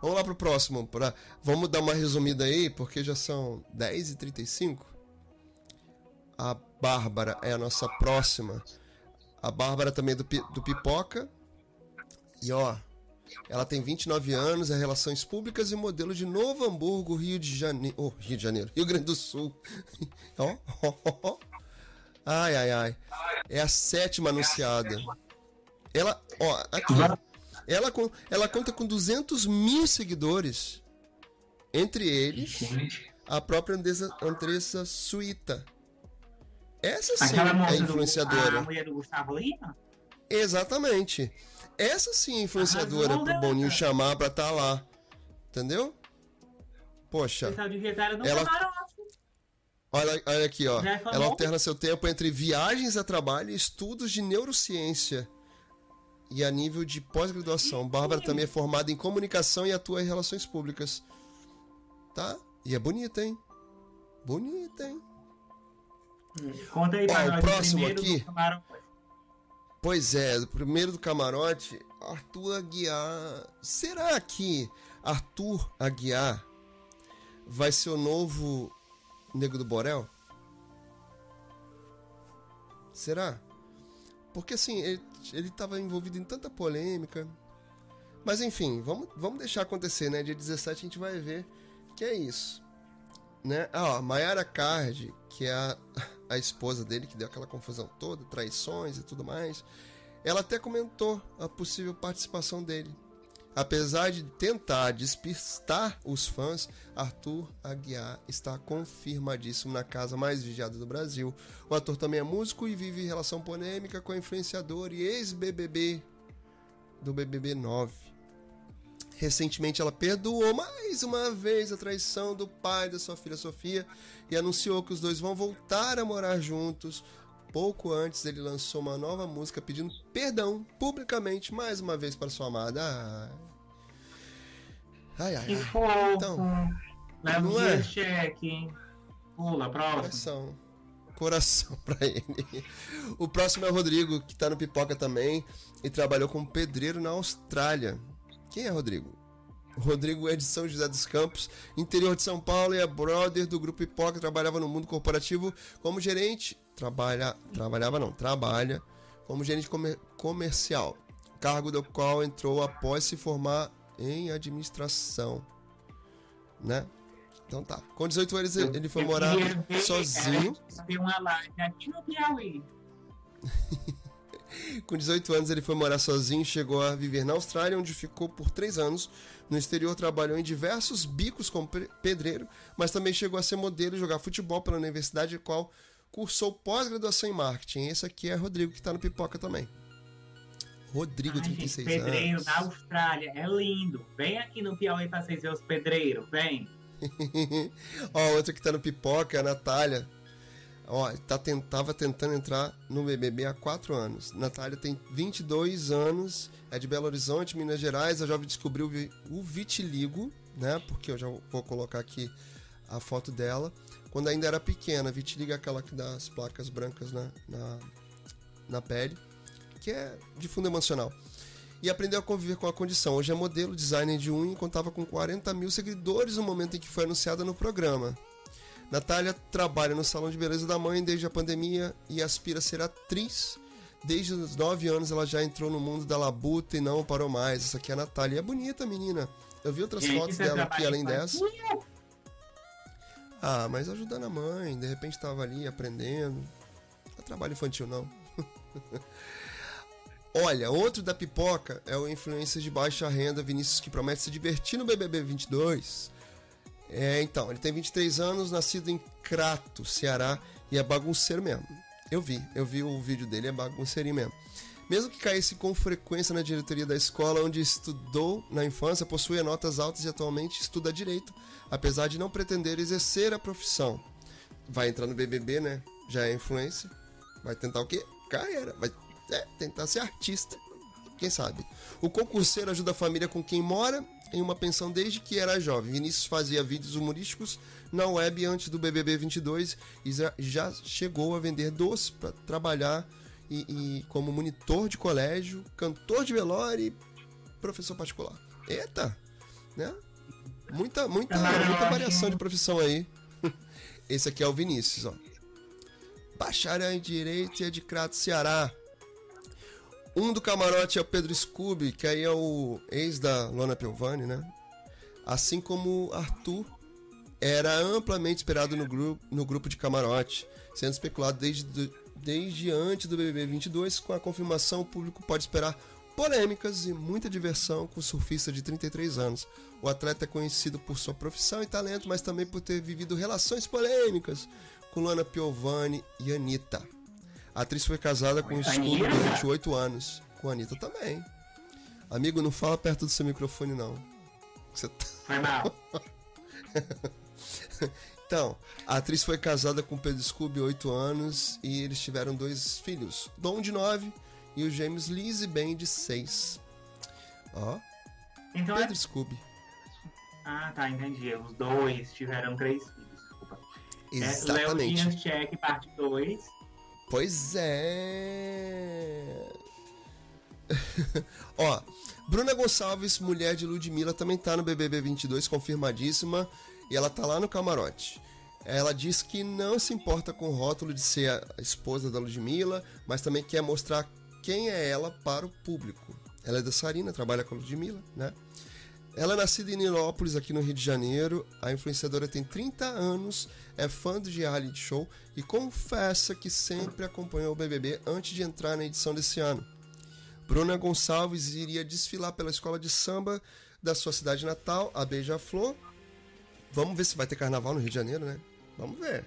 Vamos lá pro próximo. Pra... Vamos dar uma resumida aí, porque já são 10h35. A Bárbara é a nossa próxima. A Bárbara também é do, do Pipoca. E ó, ela tem 29 anos, é Relações Públicas e modelo de Novo Hamburgo, Rio de Janeiro. Oh, Rio de Janeiro, Rio Grande do Sul. ó, ó, ó. Ai, ai, ai. É a sétima anunciada. Ela, ó, aqui. Ela, ela conta com 200 mil seguidores. Entre eles, a própria Andressa, Andressa Suíta. Essa sim é moça do, influenciadora. a mulher do Gustavo Lima? Exatamente. Essa sim é influenciadora Arrasou, pro né, Boninho chamar pra estar lá. Entendeu? Poxa, Ela- camarote. olha, olha aqui, ó. É? Ela alterna seu tempo entre viagens a trabalho e estudos de neurociência. E a nível de pós-graduação. Bárbara também é formada em comunicação e atua em relações públicas. Tá? E é bonita, hein? Bonita, hein? Conta aí Ó, pra o próximo aqui. Pois é, o primeiro do camarote, Arthur Aguiar. Será que Arthur Aguiar vai ser o novo Nego do Borel? Será? Porque assim, ele, ele tava envolvido em tanta polêmica. Mas enfim, vamos, vamos deixar acontecer, né? Dia 17 a gente vai ver que é isso. Né? Ah, Mayara Card, que é a, a esposa dele, que deu aquela confusão toda, traições e tudo mais, ela até comentou a possível participação dele. Apesar de tentar despistar os fãs, Arthur Aguiar está confirmadíssimo na casa mais vigiada do Brasil. O ator também é músico e vive relação polêmica com a influenciadora e ex-BBB do BBB 9. Recentemente ela perdoou mais uma vez a traição do pai da sua filha Sofia e anunciou que os dois vão voltar a morar juntos. Pouco antes ele lançou uma nova música pedindo perdão publicamente mais uma vez para sua amada. Ai, ai, Que ai. fofo. Então, Leva o é? dia cheque. Pula, próximo. Coração. Coração pra ele. O próximo é o Rodrigo, que tá no Pipoca também e trabalhou como pedreiro na Austrália. Quem é Rodrigo? O Rodrigo é de São José dos Campos, interior de São Paulo, e é brother do Grupo Pipoca, trabalhava no mundo corporativo como gerente. Trabalha, trabalhava não, trabalha como gerente comer- comercial, cargo do qual entrou após se formar em administração, né? Então tá. Com 18 anos ele ele foi Eu morar ver, sozinho. é, uma live aqui no Piauí. Com 18 anos ele foi morar sozinho, chegou a viver na Austrália, onde ficou por 3 anos. No exterior trabalhou em diversos bicos como pedreiro, mas também chegou a ser modelo e jogar futebol pela universidade, a qual cursou pós-graduação em marketing. Esse aqui é Rodrigo, que tá no Pipoca também. Rodrigo, Ai, gente, 36 pedreiro anos. na Austrália. É lindo. Vem aqui no Piauí pra vocês verem os pedreiros. Vem. Ó, outra que tá no Pipoca é a Natália. Ó, tá, ten- tava tentando entrar no BBB há 4 anos. Natália tem 22 anos, é de Belo Horizonte, Minas Gerais. A jovem descobriu o vitiligo, né? Porque eu já vou colocar aqui a foto dela. Quando ainda era pequena, vitiligo é aquela que dá as placas brancas na, na, na pele, que é de fundo emocional. E aprendeu a conviver com a condição. Hoje é modelo, designer de unha e contava com 40 mil seguidores no momento em que foi anunciada no programa. Natália trabalha no salão de beleza da mãe desde a pandemia e aspira a ser atriz. Desde os 9 anos ela já entrou no mundo da labuta e não parou mais. Essa aqui é a Natália. E é bonita, menina. Eu vi outras fotos dela aqui além dessa. Ah, mas ajudando a mãe, de repente tava ali aprendendo. Não é trabalho infantil, não. Olha, outro da pipoca é o influencer de baixa renda Vinícius que promete se divertir no BBB 22. É, então, ele tem 23 anos, nascido em Crato, Ceará, e é bagunceiro mesmo. Eu vi, eu vi o vídeo dele, é bagunceirinho mesmo. Mesmo que caísse com frequência na diretoria da escola onde estudou na infância, possuía notas altas e atualmente estuda direito, apesar de não pretender exercer a profissão. Vai entrar no BBB, né? Já é influência. Vai tentar o quê? Carreira. Vai é, tentar ser artista. Quem sabe? O concurseiro ajuda a família com quem mora em uma pensão desde que era jovem. Vinícius fazia vídeos humorísticos na web antes do BBB 22 e já chegou a vender doces para trabalhar e, e, como monitor de colégio, cantor de velório e professor particular. Eita, né? Muita, muita, muita variação de profissão aí. Esse aqui é o Vinícius, ó. Bacharel em Direito e é de Crato, Ceará. Um do camarote é o Pedro Scooby, que aí é o ex da Lona Piovani, né? Assim como Arthur era amplamente esperado no grupo, no grupo de camarote, sendo especulado desde, desde antes do BBB 22. Com a confirmação, o público pode esperar polêmicas e muita diversão com o surfista de 33 anos. O atleta é conhecido por sua profissão e talento, mas também por ter vivido relações polêmicas com Luana Piovani e Anitta. A atriz foi casada com o Scooby durante oito anos. Com a Anitta também. Amigo, não fala perto do seu microfone, não. Você tá... Foi mal. então, a atriz foi casada com Pedro Scooby oito anos e eles tiveram dois filhos. Dom de nove e os gêmeos Liz e Ben de seis. Ó. Então Pedro é... Scooby. Ah, tá, entendi. Os dois tiveram três filhos. Desculpa. Exatamente. É, Léo Check, parte 2 Pois é. Ó, Bruna Gonçalves, mulher de Ludmilla, também tá no BBB 22, confirmadíssima, e ela tá lá no camarote. Ela diz que não se importa com o rótulo de ser a esposa da Ludmilla, mas também quer mostrar quem é ela para o público. Ela é dançarina, trabalha com a Ludmilla, né? Ela é nascida em Nilópolis, aqui no Rio de Janeiro. A influenciadora tem 30 anos, é fã do reality show e confessa que sempre acompanhou o BBB antes de entrar na edição desse ano. Bruna Gonçalves iria desfilar pela escola de samba da sua cidade natal, a Beija-Flor. Vamos ver se vai ter carnaval no Rio de Janeiro, né? Vamos ver.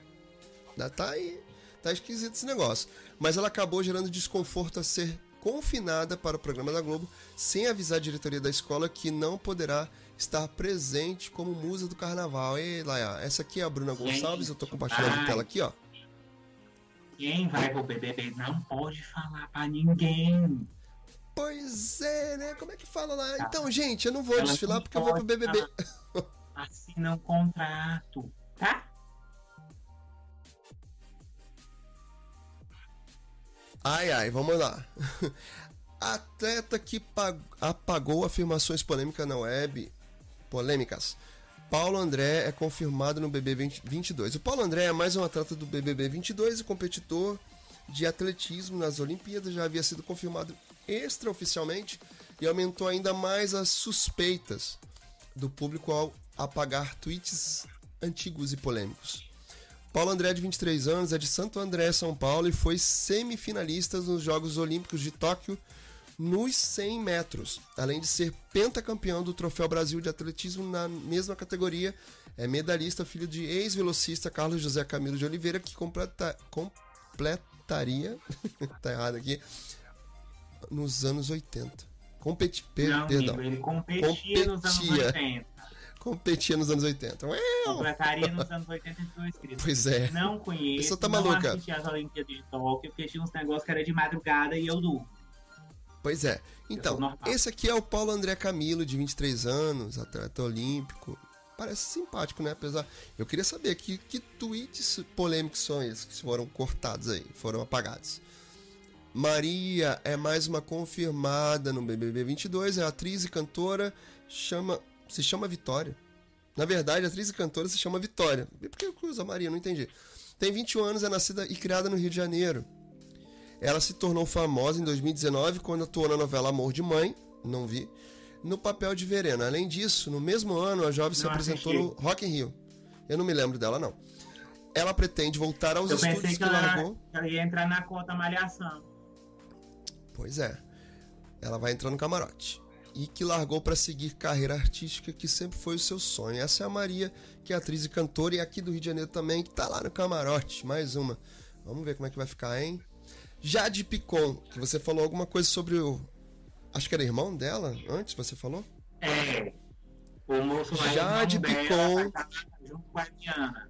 Ainda tá aí. Tá esquisito esse negócio. Mas ela acabou gerando desconforto a ser confinada para o programa da Globo, sem avisar a diretoria da escola que não poderá estar presente como musa do carnaval. E lá, essa aqui é a Bruna Gonçalves, eu estou compartilhando a tela aqui, ó. Quem vai pro BBB não pode falar para ninguém. Pois é, né? Como é que fala lá? Tá. Então, gente, eu não vou Ela desfilar porque eu vou pro BBB. Assina um contrato, tá? Ai, ai, vamos lá. Atleta que apagou afirmações polêmicas na web. Polêmicas. Paulo André é confirmado no BB 22. O Paulo André é mais um atleta do BBB 22 e competidor de atletismo nas Olimpíadas. Já havia sido confirmado extraoficialmente e aumentou ainda mais as suspeitas do público ao apagar tweets antigos e polêmicos. Paulo André, de 23 anos, é de Santo André, São Paulo e foi semifinalista nos Jogos Olímpicos de Tóquio nos 100 metros, além de ser pentacampeão do Troféu Brasil de Atletismo na mesma categoria. É medalhista, filho de ex-velocista Carlos José Camilo de Oliveira, que completa, completaria, tá errado aqui, nos anos 80. Competi, Não, perdão. ele competia, competia nos anos 80 competia nos anos 80. Completaria nos anos 82, querido. Pois é. Não conheço, tá não maluca. assisti as Olimpíadas de Tóquio, porque tinha uns negócios que era de madrugada e eu durmo. Pois é. Então, esse aqui é o Paulo André Camilo, de 23 anos, atleta olímpico. Parece simpático, né? Apesar. Eu queria saber que, que tweets polêmicos são esses que foram cortados aí, foram apagados. Maria é mais uma confirmada no BBB 22, é atriz e cantora, chama se chama Vitória. Na verdade, a atriz e cantora se chama Vitória. E por que Cruz Maria? Não entendi. Tem 21 anos, é nascida e criada no Rio de Janeiro. Ela se tornou famosa em 2019 quando atuou na novela Amor de Mãe, não vi, no papel de Verena. Além disso, no mesmo ano, a jovem se apresentou no Rock in Rio. Eu não me lembro dela, não. Ela pretende voltar aos Eu estudos que, que largou. Ela ia entrar na conta Malhação. Pois é. Ela vai entrar no camarote e que largou para seguir carreira artística que sempre foi o seu sonho. Essa é a Maria, que é atriz e cantora, e aqui do Rio de Janeiro também, que tá lá no camarote, mais uma. Vamos ver como é que vai ficar, hein? Jade Picon, que você falou alguma coisa sobre o. Acho que era irmão dela antes, você falou? É. O moço é Jade Picon. casar junto com a Diana.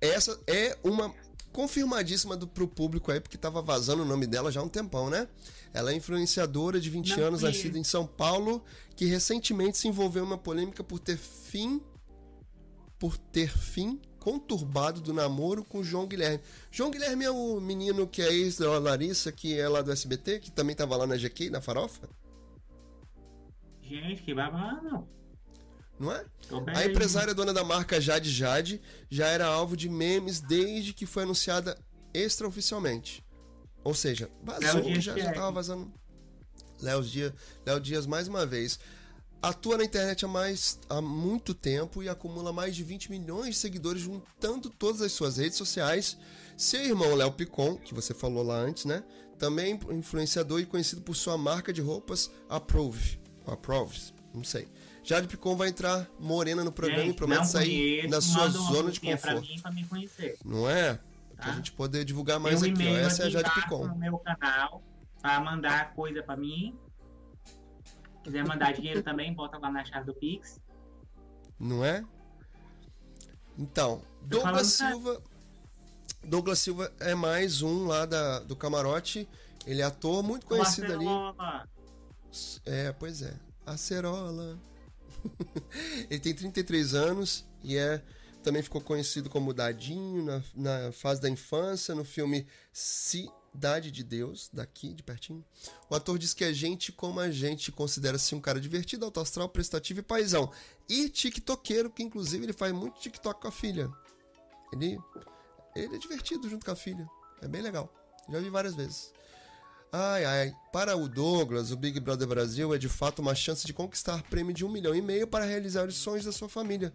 Essa é uma confirmadíssima do, pro público aí, porque tava vazando o nome dela já há um tempão, né? Ela é influenciadora de 20 Não anos, nascida em São Paulo, que recentemente se envolveu em uma polêmica por ter fim. Por ter fim conturbado do namoro com João Guilherme. João Guilherme é o menino que é ex da Larissa, que é lá do SBT, que também tava lá na GQ, na Farofa, Gente, que babado. não é? A empresária dona da marca Jade Jade já era alvo de memes desde que foi anunciada extraoficialmente. Ou seja, vazou, já, já é. tava vazando. Léo Dias, Léo Dias, mais uma vez, atua na internet há, mais, há muito tempo e acumula mais de 20 milhões de seguidores, juntando todas as suas redes sociais. Seu irmão Léo Picon, que você falou lá antes, né? Também influenciador e conhecido por sua marca de roupas Approve. Approves, não sei. Jade Picon vai entrar morena no programa Gente, e promete sair da sua zona de musiquinha Pra conforto. mim, pra me conhecer. Não é? Pra gente poder divulgar Tem mais um aqui, ó. Essa é a Jade Picon. no meu canal pra mandar coisa pra mim. Quiser mandar dinheiro também, bota lá na chave do Pix. Não é? Então, Tô Douglas. Silva. Douglas Silva é mais um lá da, do camarote. Ele é ator muito conhecido ali. É, pois é. Acerola. ele tem 33 anos e é também ficou conhecido como Dadinho na, na fase da infância, no filme Cidade de Deus, daqui, de pertinho. O ator diz que é gente como a gente, considera-se um cara divertido, alto astral, prestativo e paizão. E tiktokeiro, que inclusive ele faz muito tiktok com a filha. Ele, ele é divertido junto com a filha. É bem legal. Já vi várias vezes. Ai, ai. Para o Douglas, o Big Brother Brasil é de fato uma chance de conquistar prêmio de um milhão e meio para realizar os sonhos da sua família.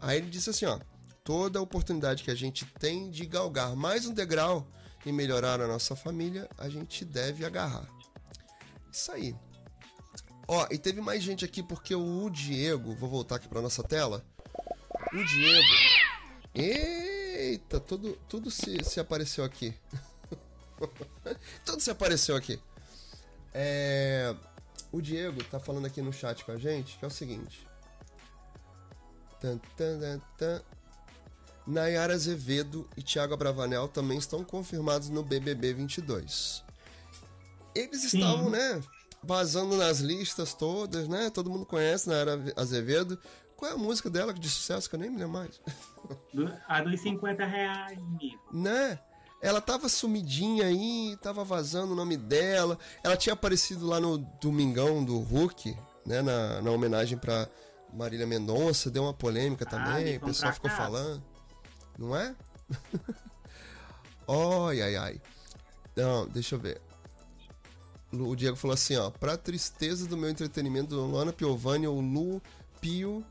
Aí ele disse assim, ó. Toda oportunidade que a gente tem de galgar mais um degrau e melhorar a nossa família, a gente deve agarrar. Isso aí. Ó, e teve mais gente aqui porque o Diego, vou voltar aqui para nossa tela. O Diego. Eita, tudo, tudo se, se apareceu aqui. tudo se apareceu aqui. É, o Diego tá falando aqui no chat com a gente que é o seguinte. Tan, tan, tan, tan. Nayara Azevedo e Thiago Abravanel também estão confirmados no BBB 22. Eles Sim. estavam, né, vazando nas listas todas, né? Todo mundo conhece Nayara Azevedo. Qual é a música dela de sucesso que eu nem me lembro mais? A dos 50 reais, amigo. né? Ela tava sumidinha aí, tava vazando o nome dela. Ela tinha aparecido lá no Domingão do Hulk, né? Na, na homenagem pra Marília Mendonça, deu uma polêmica também, deu o pessoal ficou falando. Não é? ai, ai, ai. Não, deixa eu ver. O Diego falou assim, ó. Pra tristeza do meu entretenimento, Luana Piovani, o Lu Pio,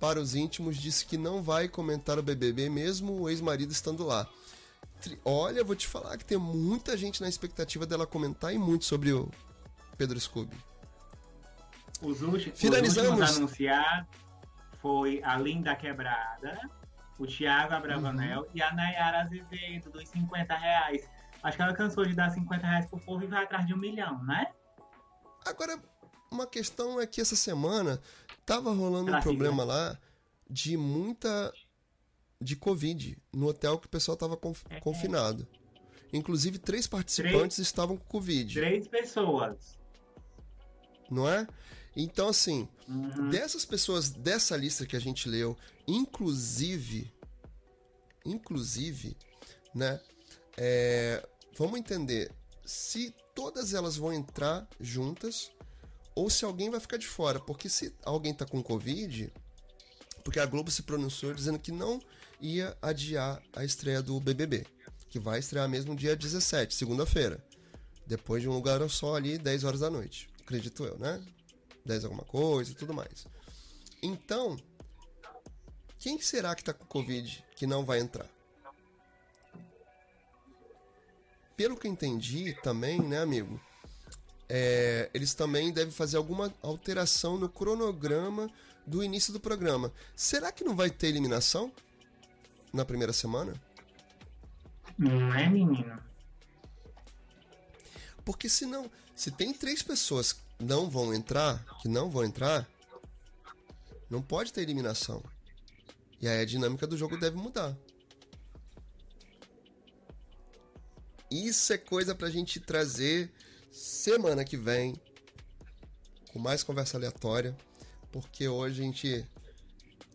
para os íntimos, disse que não vai comentar o BBB, mesmo o ex-marido estando lá. Olha, vou te falar que tem muita gente na expectativa dela comentar e muito sobre o Pedro Scooby. Os últimos, Finalizamos. os últimos a anunciar foi a Linda Quebrada, o Thiago Abravanel Uhum. e a Nayara Azevedo, dos 50 reais. Acho que ela cansou de dar 50 reais pro povo e vai atrás de um milhão, né? Agora, uma questão é que essa semana tava rolando um Tráfego, problema lá de muita. de Covid no hotel que o pessoal tava conf- É. confinado. Inclusive, três participantes estavam com Covid, Três pessoas. não é? Então, assim, Uhum. dessas pessoas dessa lista que a gente leu, inclusive, inclusive, né? é, vamos entender se todas elas vão entrar juntas ou se alguém vai ficar de fora, porque se alguém tá com covid, porque a Globo se pronunciou dizendo que não ia adiar a estreia do BBB, que vai estrear mesmo dia 17, segunda-feira, depois de um lugar só ali, 10 horas da noite, acredito eu, né? 10 alguma coisa e tudo mais. Então, quem será que tá com Covid que não vai entrar? Pelo que eu entendi também, né, amigo? é, eles também devem fazer alguma alteração no cronograma do início do programa. Será que não vai ter eliminação na primeira semana? Não é, menino? Porque se não, se tem três pessoas não vão entrar, que não vão entrar, não pode ter eliminação. E aí a dinâmica do jogo deve mudar. Isso é coisa pra gente trazer semana que vem com mais conversa aleatória, porque hoje a gente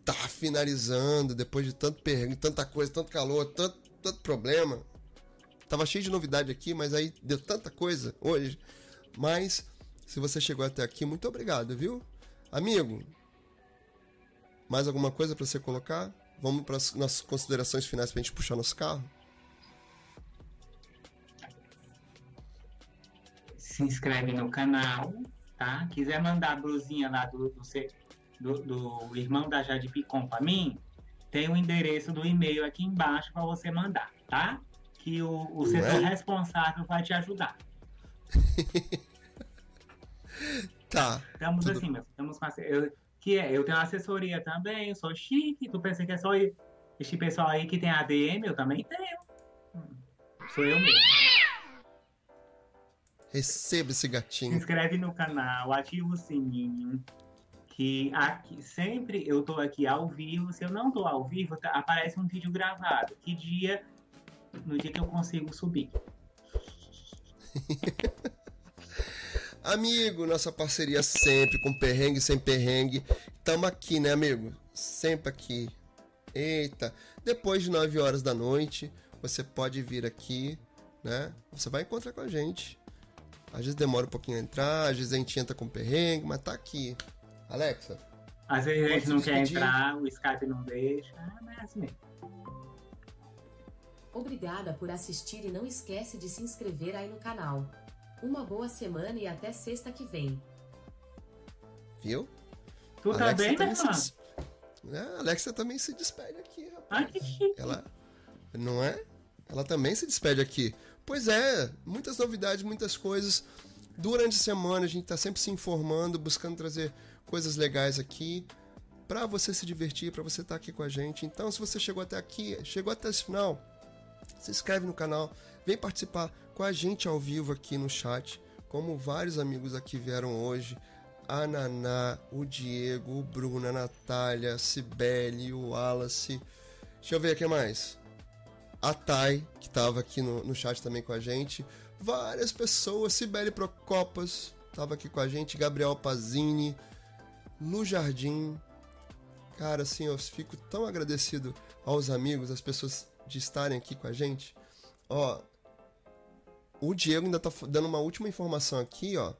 tá finalizando depois de tanto perrengue, tanta coisa, tanto calor, tanto, tanto problema. Tava cheio de novidade aqui, mas aí deu tanta coisa hoje. Mas se você chegou até aqui, muito obrigado, viu? Amigo, mais alguma coisa para você colocar? Vamos para as nossas considerações finais para a gente puxar nosso carro? Se inscreve no canal, tá? Quiser mandar a blusinha lá do, do, do, do irmão da Jade Picon para mim, tem o endereço do e-mail aqui embaixo para você mandar, tá? Que o, o setor é? responsável vai te ajudar. tá. Estamos tudo... assim, mas estamos com eu, que é, eu tenho assessoria também, eu sou chique, tu pensa que é só este pessoal aí que tem ADM, eu também tenho. Sou eu mesmo. Receba esse gatinho. Se inscreve no canal, ativa o sininho. Que aqui sempre eu tô aqui ao vivo. Se eu não tô ao vivo, tá, aparece um vídeo gravado. Que dia? No dia que eu consigo subir. Amigo, nossa parceria sempre, com perrengue sem perrengue. Tamo aqui, né, amigo? Sempre aqui. Eita, depois de 9 horas da noite, você pode vir aqui, né? Você vai encontrar com a gente. Às vezes demora um pouquinho a entrar, às vezes a gente entra com perrengue, mas tá aqui. Alexa. Às vezes a gente não quer entrar, o Skype não deixa. É assim mesmo. Obrigada por assistir e não esquece de se inscrever aí no canal. Uma boa semana e até sexta que vem. Viu? Tu tá Alexa bem, né, se... é, Alexa também se despede aqui, rapaz. Ai, que chique. Ela... Não é? Ela também se despede aqui. Pois é, muitas novidades, muitas coisas. Durante a semana a gente tá sempre se informando, buscando trazer coisas legais aqui para você se divertir, para você estar tá aqui com a gente. Então, se você chegou até aqui, chegou até esse final, se inscreve no canal, vem participar com a gente ao vivo aqui no chat, como vários amigos aqui vieram hoje. A Naná, o Diego, o Bruno, a Natália, a Cibele, o Wallace. Deixa eu ver aqui mais. A Thay, que estava aqui no, no chat também com a gente. Várias pessoas. Cibele Procopas estava aqui com a gente. Gabriel Pazini. Lu Jardim. Cara, assim, eu fico tão agradecido aos amigos, às pessoas de estarem aqui com a gente. Ó, o Diego ainda tá dando uma última informação aqui, ó.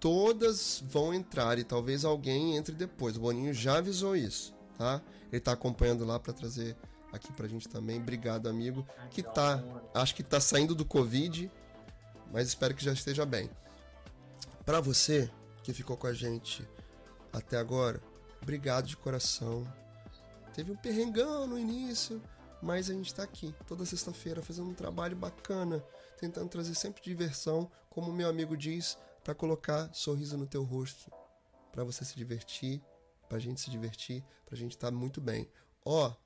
Todas vão entrar e talvez alguém entre depois. O Boninho já avisou isso, tá? Ele tá acompanhando lá para trazer aqui pra gente também. Obrigado, amigo. Que tá, acho que tá saindo do Covid, mas espero que já esteja bem. Para você que ficou com a gente até agora, obrigado de coração. Teve um perrengão no início, mas a gente está aqui toda sexta-feira fazendo um trabalho bacana, tentando trazer sempre diversão, como meu amigo diz, para colocar sorriso no teu rosto, para você se divertir, para a gente se divertir, para a gente estar tá muito bem. Ó, oh,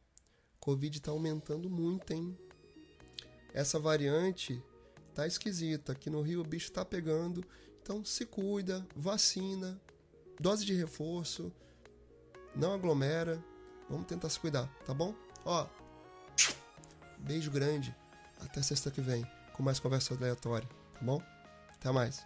Covid está aumentando muito, hein? Essa variante tá esquisita. Aqui no Rio o bicho tá pegando. Então se cuida, vacina, dose de reforço, não aglomera. Vamos tentar se cuidar, tá bom? Ó, Beijo grande. Até sexta que vem com mais conversa aleatória, tá bom? Até mais.